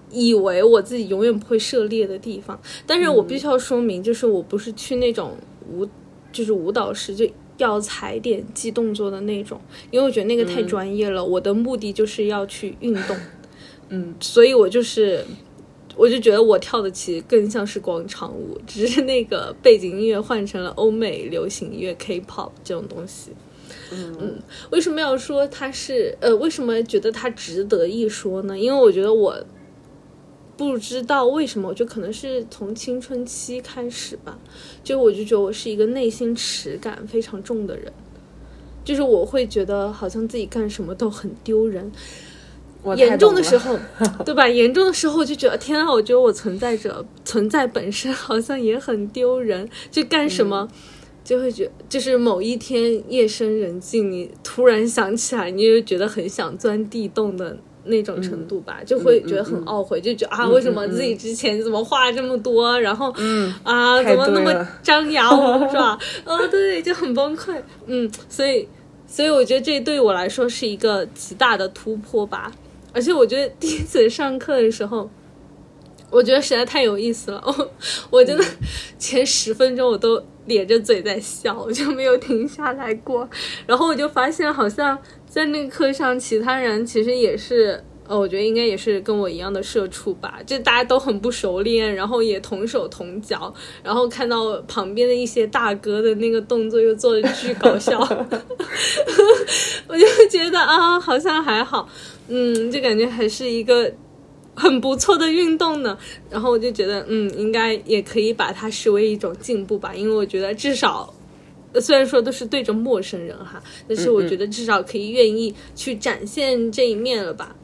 以为我自己永远不会涉猎的地方。但是我必须要说明，就是我不是去那种舞，就是舞蹈室就要踩点记动作的那种，因为我觉得那个太专业了。我的目的就是要去运动，嗯，所以我就是。我就觉得我跳的其实更像是广场舞，只是那个背景音乐换成了欧美流行音乐 K-pop 这种东西。嗯，为什么要说它是呃？为什么觉得它值得一说呢？因为我觉得我不知道为什么，我觉得可能是从青春期开始吧，就我就觉得我是一个内心耻感非常重的人，就是我会觉得好像自己干什么都很丢人。严重的时候，对吧？严重的时候我就觉得天啊，我觉得我存在着存在本身 好像也很丢人，就干什么。就会觉就是某一天夜深人静，你突然想起来，你就觉得很想钻地洞的那种程度吧，就会觉得很懊悔，就觉得啊，为什么自己之前怎么话这么多，然后嗯啊，怎么那么张牙舞爪？哦，对，就很崩溃。嗯，所以，所以我觉得这对我来说是一个极大的突破吧。而且我觉得第一次上课的时候，我觉得实在太有意思了。我我真的前十分钟我都咧着嘴在笑，我就没有停下来过。然后我就发现，好像在那个课上，其他人其实也是。呃，我觉得应该也是跟我一样的社畜吧，就大家都很不熟练，然后也同手同脚，然后看到旁边的一些大哥的那个动作又做的巨搞笑，我就觉得啊，好像还好，嗯，就感觉还是一个很不错的运动呢。然后我就觉得，嗯，应该也可以把它视为一种进步吧，因为我觉得至少。虽然说都是对着陌生人哈，但是我觉得至少可以愿意去展现这一面了吧。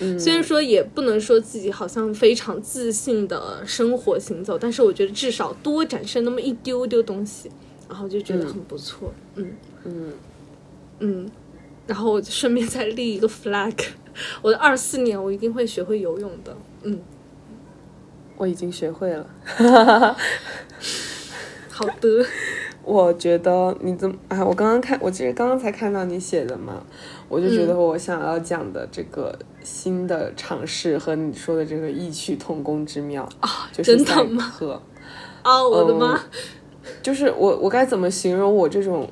嗯，虽然说也不能说自己好像非常自信的生活行走，但是我觉得至少多展示那么一丢丢东西，然后就觉得很不错。嗯嗯嗯，然后我就顺便再立一个 flag，我的二四年我一定会学会游泳的。嗯，我已经学会了。好的。我觉得你怎么哎，我刚刚看，我其实刚刚才看到你写的嘛，我就觉得我想要讲的这个新的尝试和你说的这个异曲同工之妙啊，就是真的赛吗啊。哦，我的妈！就是我我该怎么形容我这种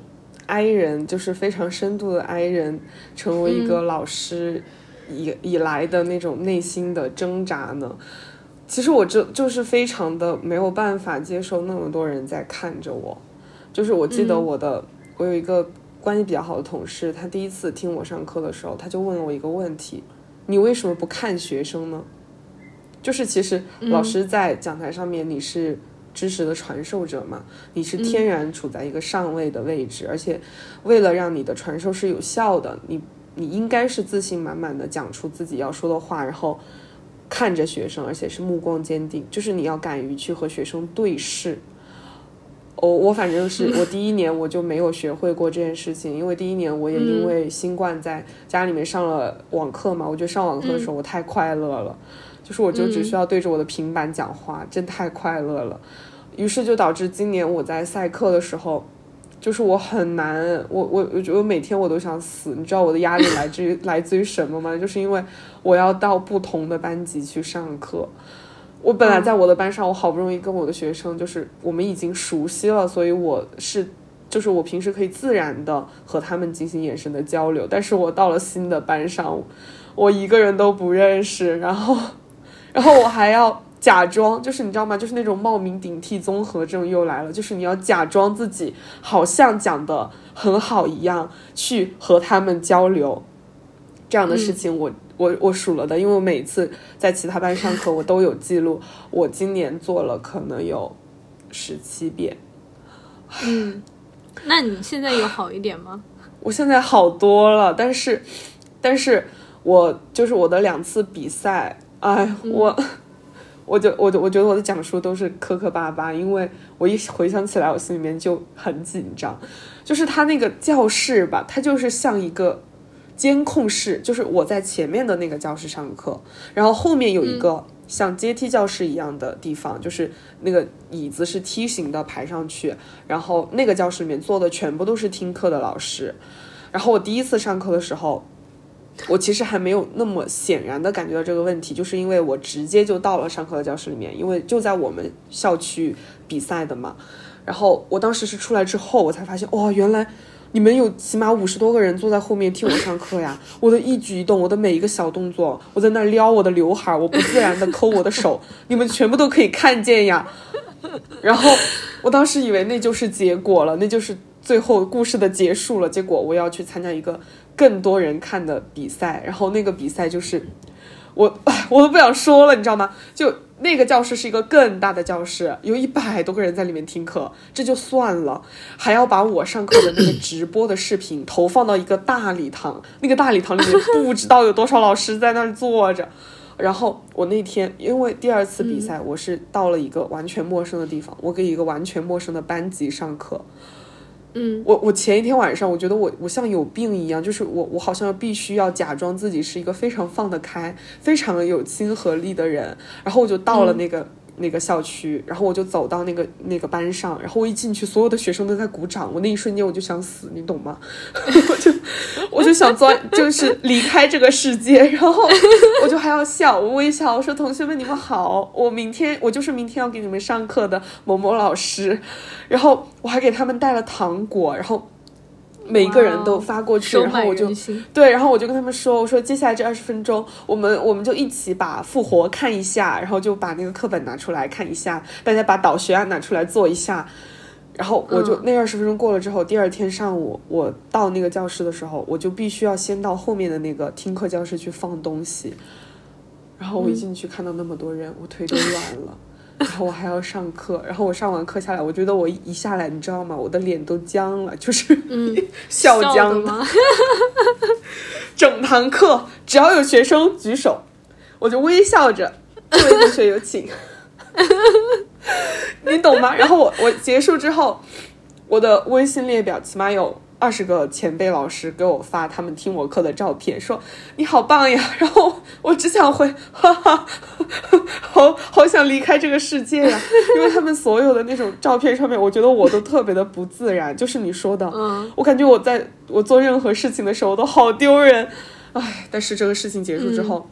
I 人，就是非常深度的 I 人，成为一个老师以、以来的那种内心的挣扎呢？其实我就就是非常的没有办法接受那么多人在看着我。就是我记得我的，我有一个关系比较好的同事，他第一次听我上课的时候，他就问了我一个问题：你为什么不看学生呢？就是其实老师在讲台上面，你是知识的传授者嘛，你是天然处在一个上位的位置，而且为了让你的传授是有效的，你你应该是自信满满的讲出自己要说的话，然后看着学生，而且是目光坚定，就是你要敢于去和学生对视。我我反正是 我第一年我就没有学会过这件事情，因为第一年我也因为新冠在家里面上了网课嘛，我觉得上网课的时候我太快乐了，就是我就只需要对着我的平板讲话，真太快乐了。于是就导致今年我在赛课的时候，就是我很难，我我我觉得每天我都想死。你知道我的压力来自于 来自于什么吗？就是因为我要到不同的班级去上课。我本来在我的班上，我好不容易跟我的学生就是我们已经熟悉了，所以我是就是我平时可以自然的和他们进行眼神的交流。但是我到了新的班上，我一个人都不认识，然后 然后我还要假装，就是你知道吗？就是那种冒名顶替综合症又来了，就是你要假装自己好像讲的很好一样去和他们交流。这样的事情我。我我数了的，因为我每次在其他班上课，我都有记录。我今年做了可能有十七遍。嗯，那你现在有好一点吗？我现在好多了，但是，但是我就是我的两次比赛，哎，我，我就我就我觉得我的讲述都是磕磕巴巴，因为我一回想起来，我心里面就很紧张。就是他那个教室吧，它就是像一个。监控室就是我在前面的那个教室上课，然后后面有一个像阶梯教室一样的地方，就是那个椅子是梯形的排上去，然后那个教室里面坐的全部都是听课的老师。然后我第一次上课的时候，我其实还没有那么显然的感觉到这个问题，就是因为我直接就到了上课的教室里面，因为就在我们校区比赛的嘛。然后我当时是出来之后，我才发现，哇，原来你们有起码五十多个人坐在后面听我上课呀！我的一举一动，我的每一个小动作，我在那撩我的刘海，我不自然的抠我的手，你们全部都可以看见呀。然后我当时以为那就是结果了，那就是最后故事的结束了。结果我要去参加一个更多人看的比赛，然后那个比赛就是我 我都不想说了，你知道吗？就那个教室是一个更大的教室，有一百多个人在里面听课，这就算了，还要把我上课的那个直播的视频投放到一个大礼堂，那个大礼堂里面不知道有多少老师在那儿坐着。然后我那天因为第二次比赛，我是到了一个完全陌生的地方，我给一个完全陌生的班级上课。嗯，我我前一天晚上，我觉得我我像有病一样，就是我我好像必须要假装自己是一个非常放得开、非常有亲和力的人，然后我就到了那个。那个校区，然后我就走到那个那个班上，然后我一进去，所有的学生都在鼓掌，我那一瞬间我就想死，你懂吗？我 就我就想钻，就是离开这个世界，然后我就还要笑，我微笑，我说同学们你们好，我明天我就是明天要给你们上课的某某老师，然后我还给他们带了糖果，然后。每一个人都发过去，然后我就对，然后我就跟他们说，我说接下来这二十分钟，我们我们就一起把复活看一下，然后就把那个课本拿出来看一下，大家把导学案拿出来做一下，然后我就那二十分钟过了之后，第二天上午我到那个教室的时候，我就必须要先到后面的那个听课教室去放东西，然后我一进去看到那么多人，我腿都软了。然后我还要上课，然后我上完课下来，我觉得我一下来，你知道吗？我的脸都僵了，就是 笑僵的。整堂课只要有学生举手，我就微笑着，各位同学有请，你懂吗？然后我我结束之后，我的微信列表起码有。二十个前辈老师给我发他们听我课的照片，说你好棒呀。然后我只想回，哈哈，好好想离开这个世界呀，因为他们所有的那种照片上面，我觉得我都特别的不自然。就是你说的，嗯，我感觉我在我做任何事情的时候都好丢人，唉。但是这个事情结束之后。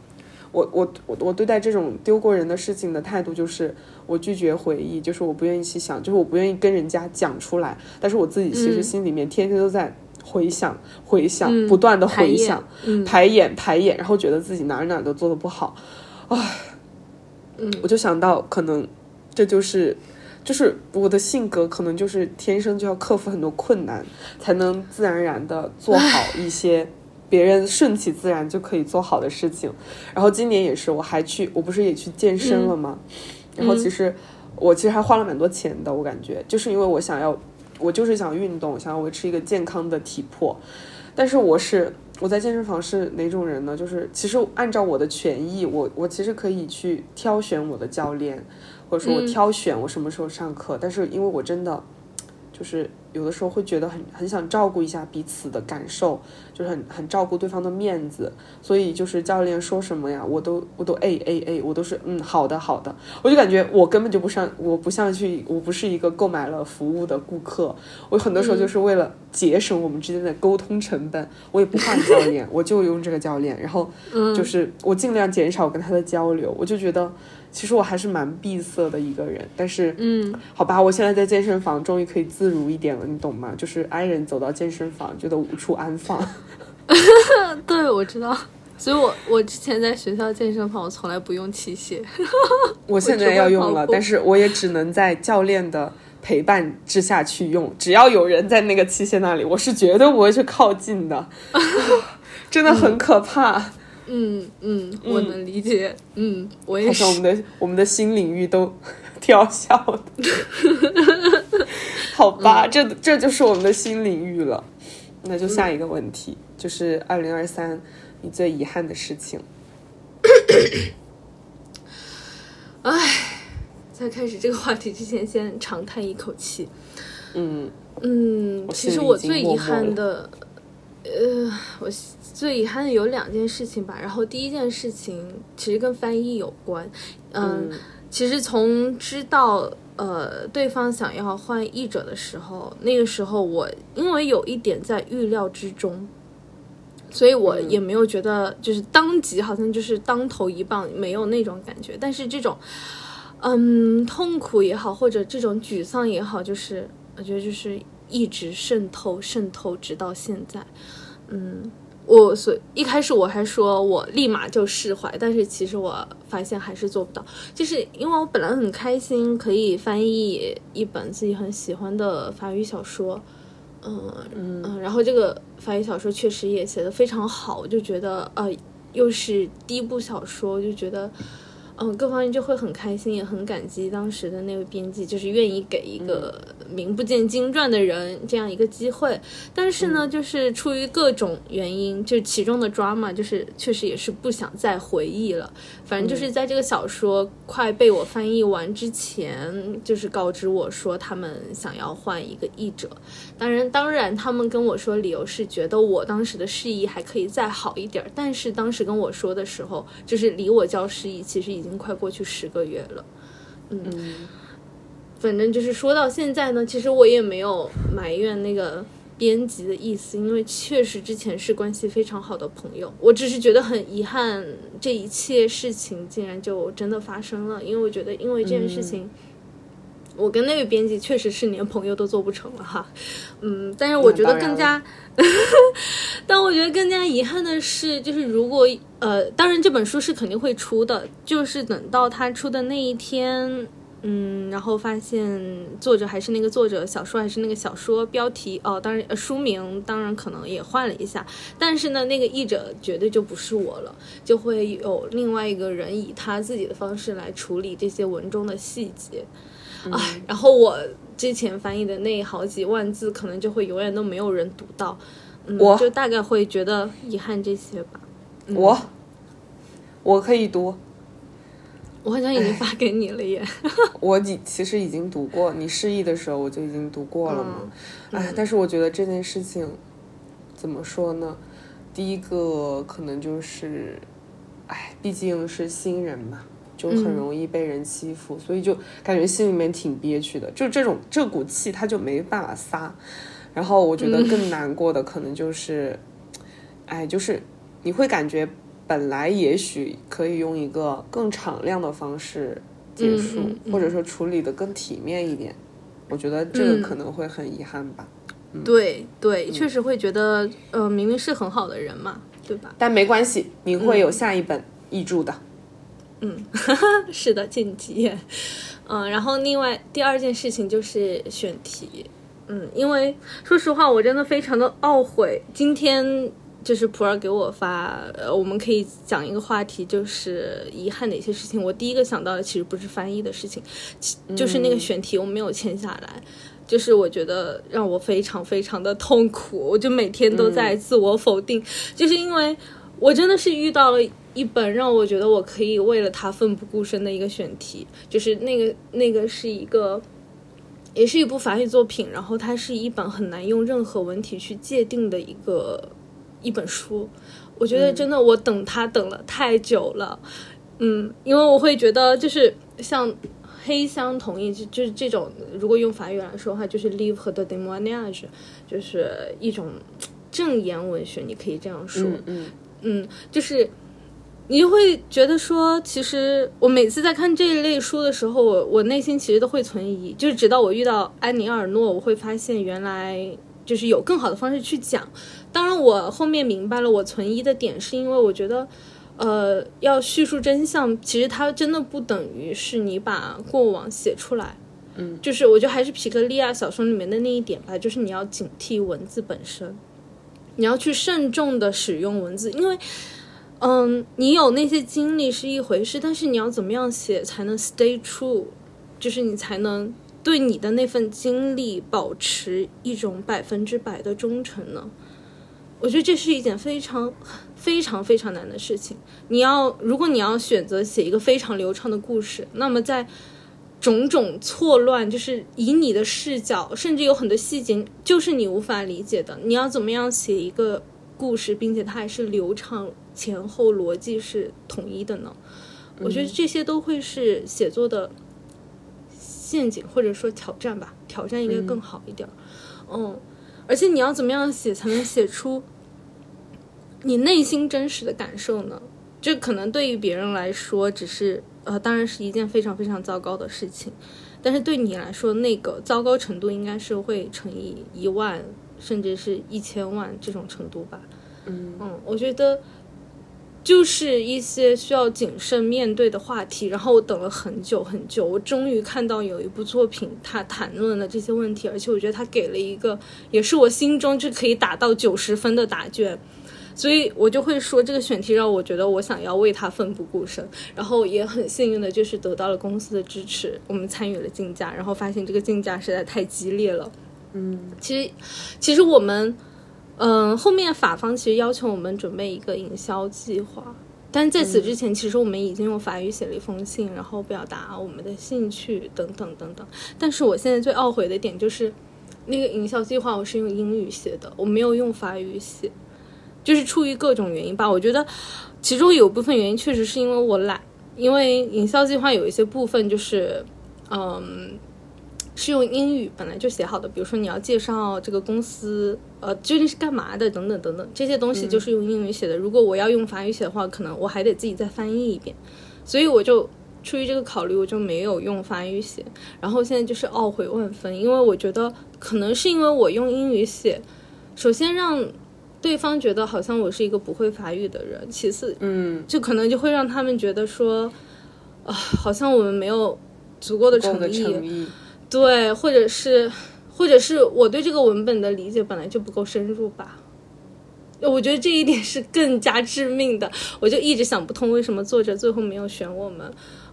我我我我对待这种丢过人的事情的态度就是我拒绝回忆，就是我不愿意去想，就是我不愿意跟人家讲出来，但是我自己其实心里面天天都在回想回想，不断的回想排演排演，然后觉得自己哪哪都做的不好，唉，嗯，我就想到可能这就是就是我的性格，可能就是天生就要克服很多困难，才能自然而然的做好一些。别人顺其自然就可以做好的事情，然后今年也是，我还去，我不是也去健身了吗？然后其实我其实还花了蛮多钱的，我感觉就是因为我想要，我就是想运动，想要维持一个健康的体魄。但是我是我在健身房是哪种人呢？就是其实按照我的权益，我我其实可以去挑选我的教练，或者说我挑选我什么时候上课。但是因为我真的就是。有的时候会觉得很很想照顾一下彼此的感受，就是很很照顾对方的面子，所以就是教练说什么呀，我都我都 A A A，我都是嗯好的好的，我就感觉我根本就不像我不像去我不是一个购买了服务的顾客，我很多时候就是为了节省我们之间的沟通成本，我也不换教练，我就用这个教练，然后就是我尽量减少跟他的交流，我就觉得。其实我还是蛮闭塞的一个人，但是，嗯，好吧，我现在在健身房终于可以自如一点了，你懂吗？就是 i 人走到健身房，觉得无处安放。对，我知道，所以我我之前在学校健身房，我从来不用器械。我现在要用了，但是我也只能在教练的陪伴之下去用。只要有人在那个器械那里，我是绝对不会去靠近的。真的很可怕。嗯嗯嗯，我能理解。嗯，我也是。我们的我们的新领域都 跳笑的，好吧，这这就是我们的新领域了。那就下一个问题，就是二零二三你最遗憾的事情。唉，在开始这个话题之前，先长叹一口气。嗯嗯，其实我最遗憾的，呃，我。最遗憾的有两件事情吧，然后第一件事情其实跟翻译有关，嗯，其实从知道呃对方想要换译者的时候，那个时候我因为有一点在预料之中，所以我也没有觉得就是当即好像就是当头一棒，没有那种感觉。但是这种，嗯，痛苦也好，或者这种沮丧也好，就是我觉得就是一直渗透渗透，直到现在。嗯，我所一开始我还说我立马就释怀，但是其实我发现还是做不到，就是因为我本来很开心可以翻译一本自己很喜欢的法语小说。嗯嗯，然后这个法语小说确实也写的非常好，我就觉得呃，又是第一部小说，就觉得。嗯，各方面就会很开心，也很感激当时的那位编辑，就是愿意给一个名不见经传的人这样一个机会。但是呢，就是出于各种原因，就其中的 drama，就是确实也是不想再回忆了。反正就是在这个小说快被我翻译完之前，就是告知我说他们想要换一个译者。当然，当然他们跟我说理由是觉得我当时的释义还可以再好一点。但是当时跟我说的时候，就是离我交释义其实已经。已经快过去十个月了，嗯，反正就是说到现在呢，其实我也没有埋怨那个编辑的意思，因为确实之前是关系非常好的朋友，我只是觉得很遗憾，这一切事情竟然就真的发生了，因为我觉得因为这件事情。我跟那位编辑确实是连朋友都做不成了哈，嗯，但是我觉得更加，但我觉得更加遗憾的是，就是如果呃，当然这本书是肯定会出的，就是等到他出的那一天，嗯，然后发现作者还是那个作者，小说还是那个小说，标题哦，当然书名当然可能也换了一下，但是呢，那个译者绝对就不是我了，就会有另外一个人以他自己的方式来处理这些文中的细节。啊，然后我之前翻译的那好几万字，可能就会永远都没有人读到，我就大概会觉得遗憾这些吧。我我可以读，我好像已经发给你了耶。我已其实已经读过，你失忆的时候我就已经读过了嘛。哎，但是我觉得这件事情怎么说呢？第一个可能就是，哎，毕竟是新人嘛。就很容易被人欺负，所以就感觉心里面挺憋屈的。就这种这股气，他就没办法撒。然后我觉得更难过的可能就是，哎，就是你会感觉本来也许可以用一个更敞亮的方式结束，或者说处理的更体面一点。我觉得这个可能会很遗憾吧。对对，确实会觉得，呃，明明是很好的人嘛，对吧？但没关系，你会有下一本译著的。嗯，是的，晋级。嗯，然后另外第二件事情就是选题。嗯，因为说实话，我真的非常的懊悔。今天就是普洱给我发，呃，我们可以讲一个话题，就是遗憾的一些事情。我第一个想到的其实不是翻译的事情，就是那个选题我没有签下来，就是我觉得让我非常非常的痛苦。我就每天都在自我否定，就是因为我真的是遇到了。一本让我觉得我可以为了他奋不顾身的一个选题，就是那个那个是一个，也是一部法语作品，然后它是一本很难用任何文体去界定的一个一本书。我觉得真的我等他等了太久了，嗯，因为我会觉得就是像黑箱同意，就就是这种，如果用法语来说的话，就是 live 和 the demoniage，就是一种正言文学，你可以这样说，嗯嗯，就是。你就会觉得说，其实我每次在看这一类书的时候，我我内心其实都会存疑，就是直到我遇到安妮尔诺，我会发现原来就是有更好的方式去讲。当然，我后面明白了我存疑的点，是因为我觉得，呃，要叙述真相，其实它真的不等于是你把过往写出来，嗯，就是我觉得还是皮克利亚小说里面的那一点吧，就是你要警惕文字本身，你要去慎重的使用文字，因为。嗯，你有那些经历是一回事，但是你要怎么样写才能 stay true，就是你才能对你的那份经历保持一种百分之百的忠诚呢？我觉得这是一件非常非常非常难的事情。你要，如果你要选择写一个非常流畅的故事，那么在种种错乱，就是以你的视角，甚至有很多细节就是你无法理解的，你要怎么样写一个故事，并且它还是流畅？前后逻辑是统一的呢，我觉得这些都会是写作的陷阱或者说挑战吧，挑战应该更好一点。嗯，而且你要怎么样写才能写出你内心真实的感受呢？这可能对于别人来说，只是呃，当然是一件非常非常糟糕的事情，但是对你来说，那个糟糕程度应该是会乘以一万，甚至是一千万这种程度吧。嗯嗯，我觉得就是一些需要谨慎面对的话题。然后我等了很久很久，我终于看到有一部作品，它谈论了这些问题，而且我觉得它给了一个，也是我心中就可以打到九十分的答卷。所以我就会说，这个选题让我觉得我想要为他奋不顾身。然后也很幸运的就是得到了公司的支持，我们参与了竞价，然后发现这个竞价实在太激烈了。嗯，其实，其实我们，嗯、后面法方其实要求我们准备一个营销计划，但在此之前，其实我们已经用法语写了一封信，然后表达我们的兴趣等等等等。但是我现在最懊悔的点就是，那个营销计划我是用英语写的，我没有用法语写，就是出于各种原因吧。我觉得其中有部分原因确实是因为我懒，因为营销计划有一些部分就是，嗯。是用英语本来就写好的，比如说你要介绍这个公司，呃，究竟是干嘛的，等等等等，这些东西就是用英语写的。如果我要用法语写的话，可能我还得自己再翻译一遍，所以我就出于这个考虑，我就没有用法语写。然后现在就是懊悔万分，因为我觉得可能是因为我用英语写，首先让对方觉得好像我是一个不会法语的人，其次，嗯，就可能就会让他们觉得说，啊、好像我们没有足够的够的诚意。诚意，对，或者是，或者是我对这个文本的理解本来就不够深入吧。我觉得这一点是更加致命的，我就一直想不通为什么作者最后没有选我们。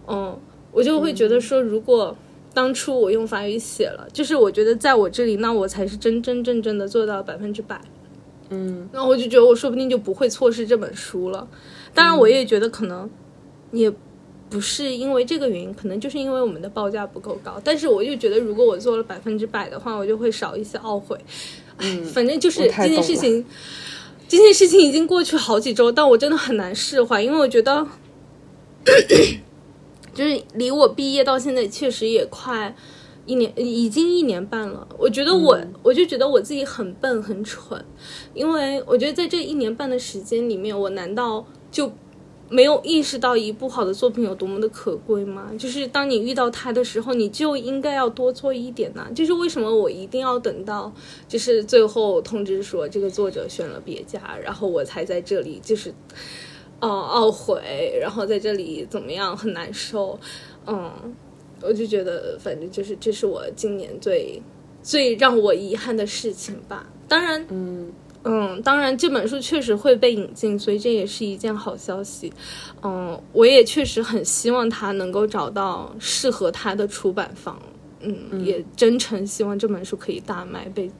嗯，我就会觉得说，如果当初我用法语写了，就是我觉得在我这里，那我才是真真正正的做到百分之百。嗯那我就觉得我说不定就不会错失这本书了。当然，我也觉得可能也不是因为这个原因，可能就是因为我们的报价不够高。但是我就觉得，如果我做了百分之百的话，我就会少一些懊悔。哎，反正就是这件事情，这件事情已经过去好几周，但我真的很难释怀，因为我觉得，就是离我毕业到现在确实也快一年，已经一年半了。我觉得我，我就觉得我自己很笨很蠢，因为我觉得在这一年半的时间里面，我难道就没有意识到一部好的作品有多么的可贵吗？就是当你遇到它的时候，你就应该要多做一点呐、就是为什么我一定要等到就是最后通知说这个作者选了别家，然后我才在这里就是哦懊悔，然后在这里怎么样很难受，嗯，我就觉得反正就是这是我今年最最让我遗憾的事情吧。当然，嗯嗯，当然这本书确实会被引进，所以这也是一件好消息。嗯，我也确实很希望他能够找到适合他的出版方。嗯，也真诚希望这本书可以大卖，被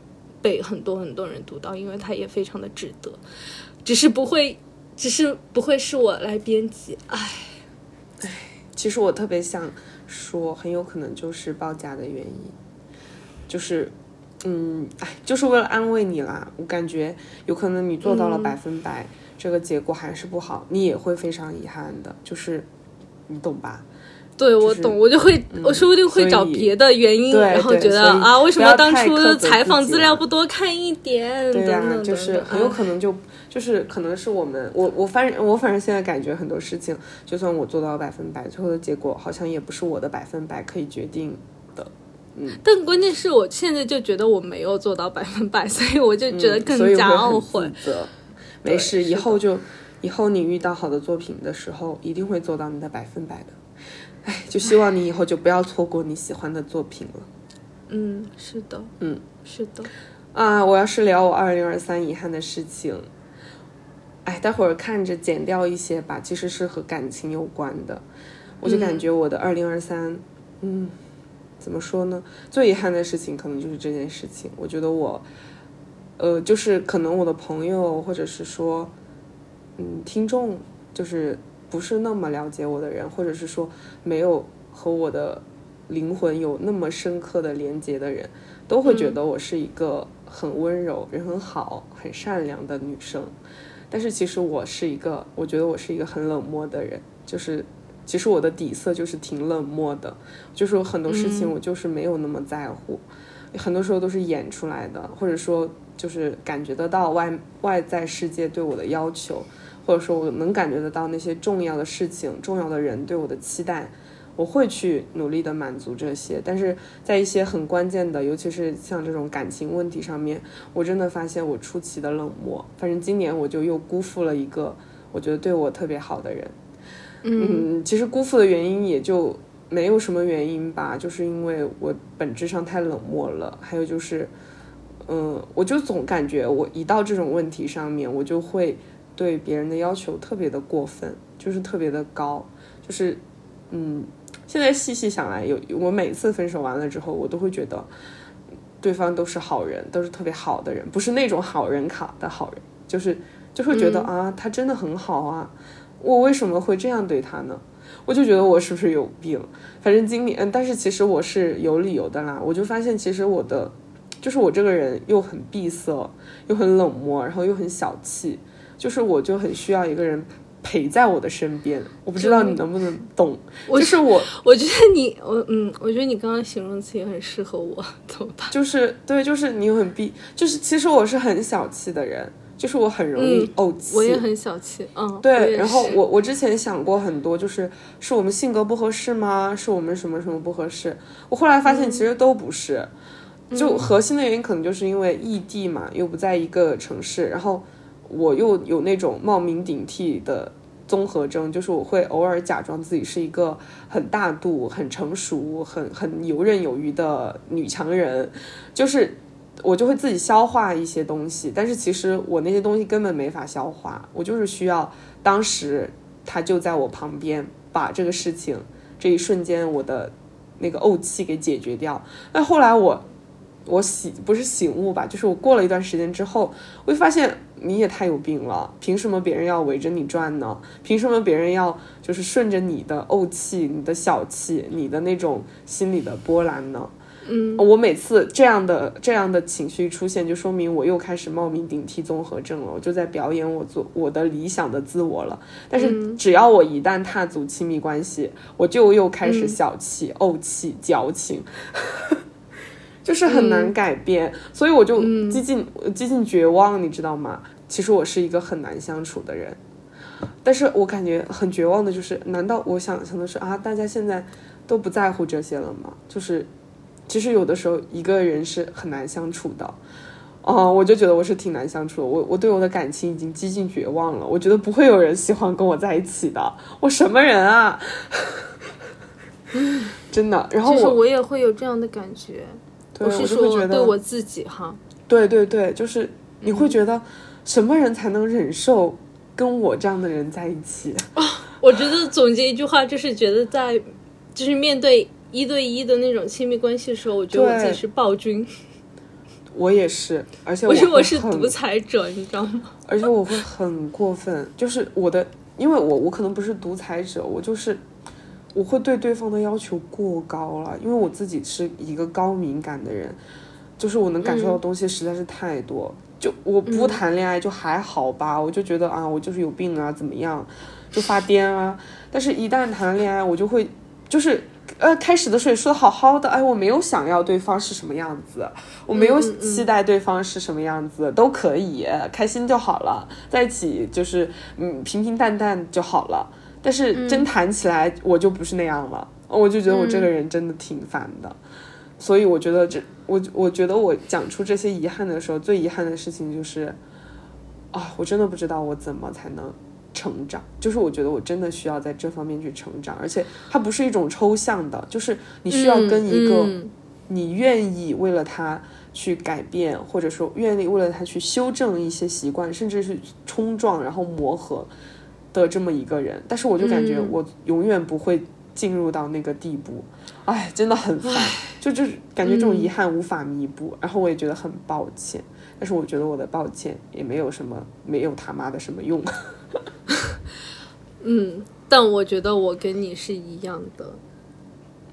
被很多很多人读到，因为它也非常的值得。只是不会，只是不会是我来编辑，唉。其实我特别想说，很有可能就是报价的原因，就是，嗯，哎，就是为了安慰你啦。我感觉有可能你做到了百分百，这个结果还是不好，你也会非常遗憾的，就是你懂吧？对，我懂，我就会，我说不定会找别的原因，然后觉得啊，为什么当初采访资料不多看一点？对呀、就是很有哎可能就就是可能是我们我我反正我反正现在感觉很多事情，就算我做到百分百，最后的结果好像也不是我的百分百可以决定的。但关键是我现在就觉得我没有做到百分百，所以我就觉得更加懊悔。没事，以后就以后你遇到好的作品的时候，一定会做到你的百分百的。哎，就希望你以后就不要错过你喜欢的作品了。嗯，是的，嗯，是的，啊，我要是聊我二零二三遗憾的事情，哎，待会儿看着剪掉一些吧，其实是和感情有关的。我就感觉我的二零二三，嗯，怎么说呢？最遗憾的事情可能就是这件事情。我觉得我，呃，就是可能我的朋友或者是说，嗯，听众，就是不是那么了解我的人，或者是说没有和我的灵魂有那么深刻的连接的人，都会觉得我是一个很温柔、人很好、很善良的女生。但是其实我是一个，我觉得我是一个很冷漠的人，就是其实我的底色就是挺冷漠的，就是有很多事情我就是没有那么在乎，很多时候都是演出来的，或者说就是感觉得到外外在世界对我的要求，或者说我能感觉得到那些重要的事情、重要的人对我的期待，我会去努力的满足这些。但是在一些很关键的，尤其是像这种感情问题上面，我真的发现我出奇的冷漠。反正今年我就又辜负了一个我觉得对我特别好的人。嗯，其实辜负的原因也就没有什么原因吧，就是因为我本质上太冷漠了，还有就是，嗯，我就总感觉我一到这种问题上面，我就会对别人的要求特别的过分，就是特别的高，就是，嗯，现在细细想来，有我每次分手完了之后，我都会觉得对方都是好人，都是特别好的人，不是那种好人卡的好人，就是就会觉得、啊，他真的很好啊。我为什么会这样对他呢？我就觉得我是不是有病？反正今年，嗯，但是其实我是有理由的啦。我就发现，其实我的，就是我这个人又很闭塞，又很冷漠，然后又很小气，就是我就很需要一个人陪在我的身边。我不知道你能不能懂，就是我，我觉得你，我嗯，我觉得你刚刚形容词也很适合我，怎么办？就是对，就是你很闭，就是其实我是很小气的人。就是我很容易怄气、嗯，我也很小气，嗯，对。然后我我之前想过很多，就是是我们性格不合适吗？是我们什么什么不合适？我后来发现其实都不是，嗯、就核心的原因可能就是因为异地嘛，又不在一个城市，然后我又有那种冒名顶替的综合症，就是我会偶尔假装自己是一个很大度、很成熟、很很游刃有余的女强人，就是。我就会自己消化一些东西，但是其实我那些东西根本没法消化，我就是需要当时他就在我旁边，把这个事情这一瞬间我的那个怄气给解决掉。那后来我我醒不是醒悟吧，就是我过了一段时间之后，我就发现你也太有病了，凭什么别人要围着你转呢？凭什么别人要就是顺着你的怄气、你的小气、你的那种心理的波澜呢？嗯，我每次这样的这样的情绪出现，就说明我又开始冒名顶替综合症了。我就在表演我做我的理想的自我了。但是只要我一旦踏足亲密关系，我就又开始小气、怄气、矫情，就是很难改变。所以我就几近几近绝望，你知道吗？其实我是一个很难相处的人，但是我感觉很绝望的就是，难道我想象的是啊，大家现在都不在乎这些了吗？就是。其实有的时候一个人是很难相处的，哦，我就觉得我是挺难相处的。我我对我的感情已经几近绝望了。我觉得不会有人喜欢跟我在一起的。我什么人啊？真的。然后我我也会有这样的感觉。对我是说对我自己哈。对对对，就是你会觉得什么人才能忍受跟我这样的人在一起？啊、我觉得总结一句话就是觉得在就是面对。一对一的那种亲密关系的时候，我觉得我自己是暴君。我也是，而且我说我是独裁者，你知道吗？而且我会很过分，就是我的，因为我我可能不是独裁者，我就是我会对对方的要求过高了，因为我自己是一个高敏感的人，就是我能感受到的东西实在是太多。嗯、就我不谈恋爱就还好吧，我就觉得啊，我就是有病啊，怎么样，就发癫啊。但是，一旦谈恋爱，我就会就是。呃，开始的时候也说的好好的，哎，我没有想要对方是什么样子，我没有期待对方是什么样子，嗯嗯都可以，开心就好了，在一起就是嗯平平淡淡就好了。但是真谈起来，我就不是那样了，我就觉得我这个人真的挺烦的。所以我觉得这，我我觉得我讲出这些遗憾的时候，最遗憾的事情就是，啊，我真的不知道我怎么才能。成长就是我觉得我真的需要在这方面去成长，而且它不是一种抽象的，就是你需要跟一个你愿意为了他去改变，或者说愿意为了他去修正一些习惯，甚至是冲撞然后磨合的这么一个人。但是我就感觉我永远不会进入到那个地步，哎，真的很烦，就就是感觉这种遗憾无法弥补，然后我也觉得很抱歉，但是我觉得我的抱歉也没有什么，没有他妈的什么用。嗯，但我觉得我跟你是一样的。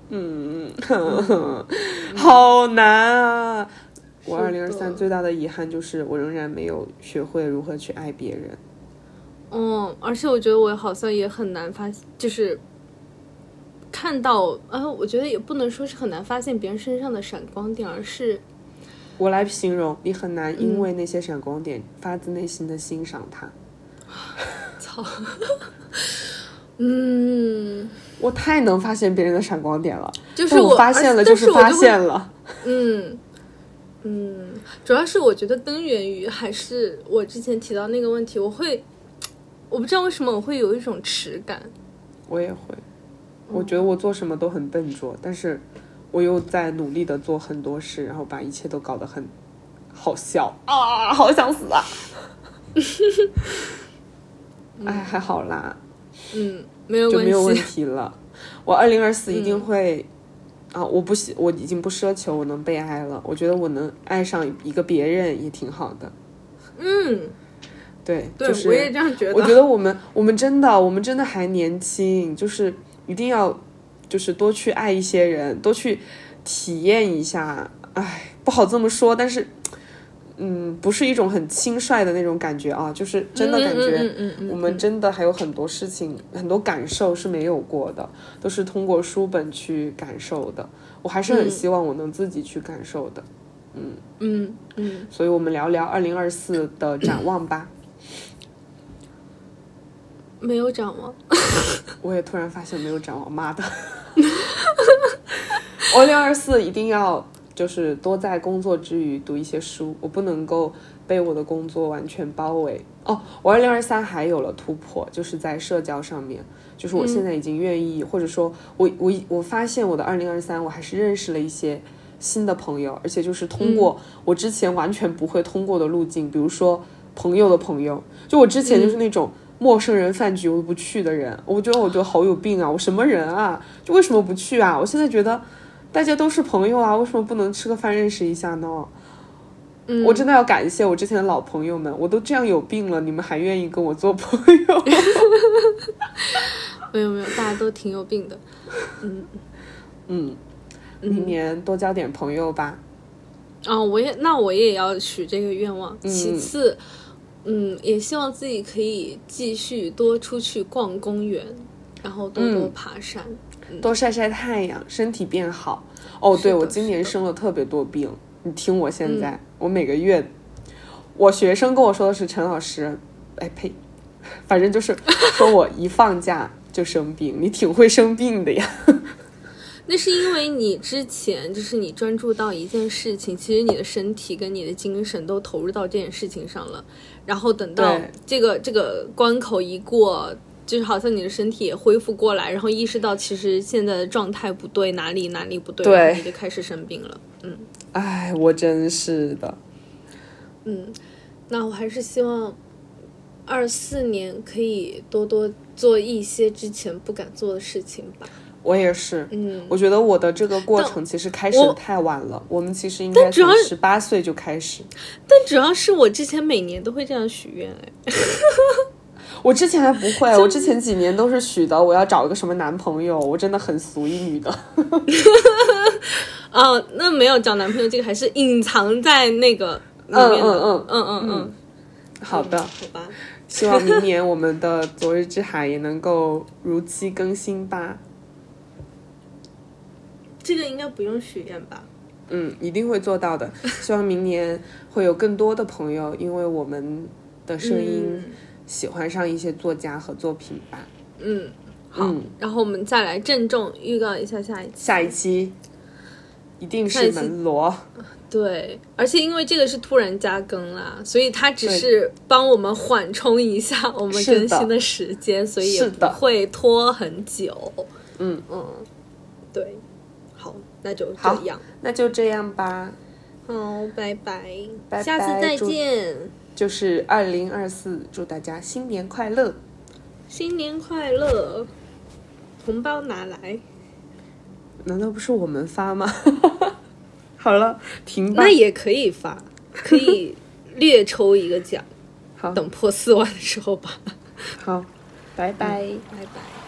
嗯，好难啊！我二零二三最大的遗憾就是我仍然没有学会如何去爱别人。嗯，而且我觉得我好像也很难发，就是看到啊，我觉得也不能说是很难发现别人身上的闪光点，而是我来形容，你很难因为那些闪光点发自内心的欣赏它。操，嗯，我太能发现别人的闪光点了，就是但我发现了就是发现了。嗯嗯，主要是我觉得根源于还是我之前提到那个问题，我会，我不知道为什么我会有一种耻感。我也会，我觉得我做什么都很笨拙，但是我又在努力的做很多事，然后把一切都搞得很好笑啊，好想死啊！哎，还好啦，嗯，没有就没有问。题了。我二零二四一定会、啊，我不喜，我已经不奢求我能被爱了，我觉得我能爱上一个别人也挺好的。嗯，对，对，就是我也这样觉得。我觉得我们我们真的我们真的还年轻，就是一定要就是多去爱一些人，多去体验一下。哎，不好这么说，但是嗯，不是一种很轻率的那种感觉啊，就是真的感觉。我们真的还有很多事情、很多感受是没有过的，都是通过书本去感受的。我还是很希望我能自己去感受的，嗯嗯嗯，所以我们聊聊二零二四的展望吧。没有展望。我也突然发现没有展望，妈的！我二零二四一定要就是多在工作之余读一些书，我不能够被我的工作完全包围。哦，我二零二三还有了突破，就是在社交上面，就是我现在已经愿意，或者说我我我发现我的二零二三，我还是认识了一些新的朋友，而且就是通过我之前完全不会通过的路径，比如说朋友的朋友，就我之前就是那种。陌生人饭局我都不去的人，我觉得我觉得好有病啊！我什么人啊？就为什么不去啊？我现在觉得大家都是朋友啊，为什么不能吃个饭认识一下呢？嗯，我真的要感谢我之前的老朋友们，我都这样有病了，你们还愿意跟我做朋友？没有没有，大家都挺有病的。嗯嗯，明年多交点朋友吧。啊、我也那我也要许这个愿望。其次，嗯，也希望自己可以继续多出去逛公园，然后多多爬山。多晒晒太阳，身体变好。哦，对，我今年生了特别多病，你听我现在，我每个月，我学生跟我说的是陈老师，哎呸，反正就是说我一放假就生病，你挺会生病的呀。那是因为你之前就是你专注到一件事情，其实你的身体跟你的精神都投入到这件事情上了，然后等到这个这个关口一过。就是好像你的身体也恢复过来，然后意识到其实现在的状态不对，哪里哪里不对，对然后你就开始生病了。嗯哎，我真是的。嗯，那我还是希望二四年可以多多做一些之前不敢做的事情吧。我也是，嗯，我觉得我的这个过程其实开始的太晚了，我们其实应该从十八岁就开始。但主要是我之前每年都会这样许愿，哎，我之前还不会，我之前几年都是许的，我要找一个什么男朋友，我真的很俗一女的。哦，那没有找男朋友，这个还是隐藏在那个里嗯面的。嗯嗯，嗯嗯嗯，好的，好吧。希望明年我们的昨日之海也能够如期更新吧。这个应该不用许愿吧？嗯，一定会做到的。希望明年会有更多的朋友因为我们的声音喜欢上一些作家和作品吧。嗯，好。嗯然后我们再来郑重预告一下下一期。下一期一定是门罗，对，而且因为这个是突然加更啦，所以它只是帮我们缓冲一下我们更新的时间，所以也不会拖很久。嗯嗯，对，好，那就这样。那就这样吧。好，拜拜，拜下次再见，就是二零二四，祝大家新年快乐！新年快乐，红包拿来。难道不是我们发吗？好了，停吧那。也可以发，可以略抽一个奖，好，等破四万的时候吧。好，拜拜。拜拜。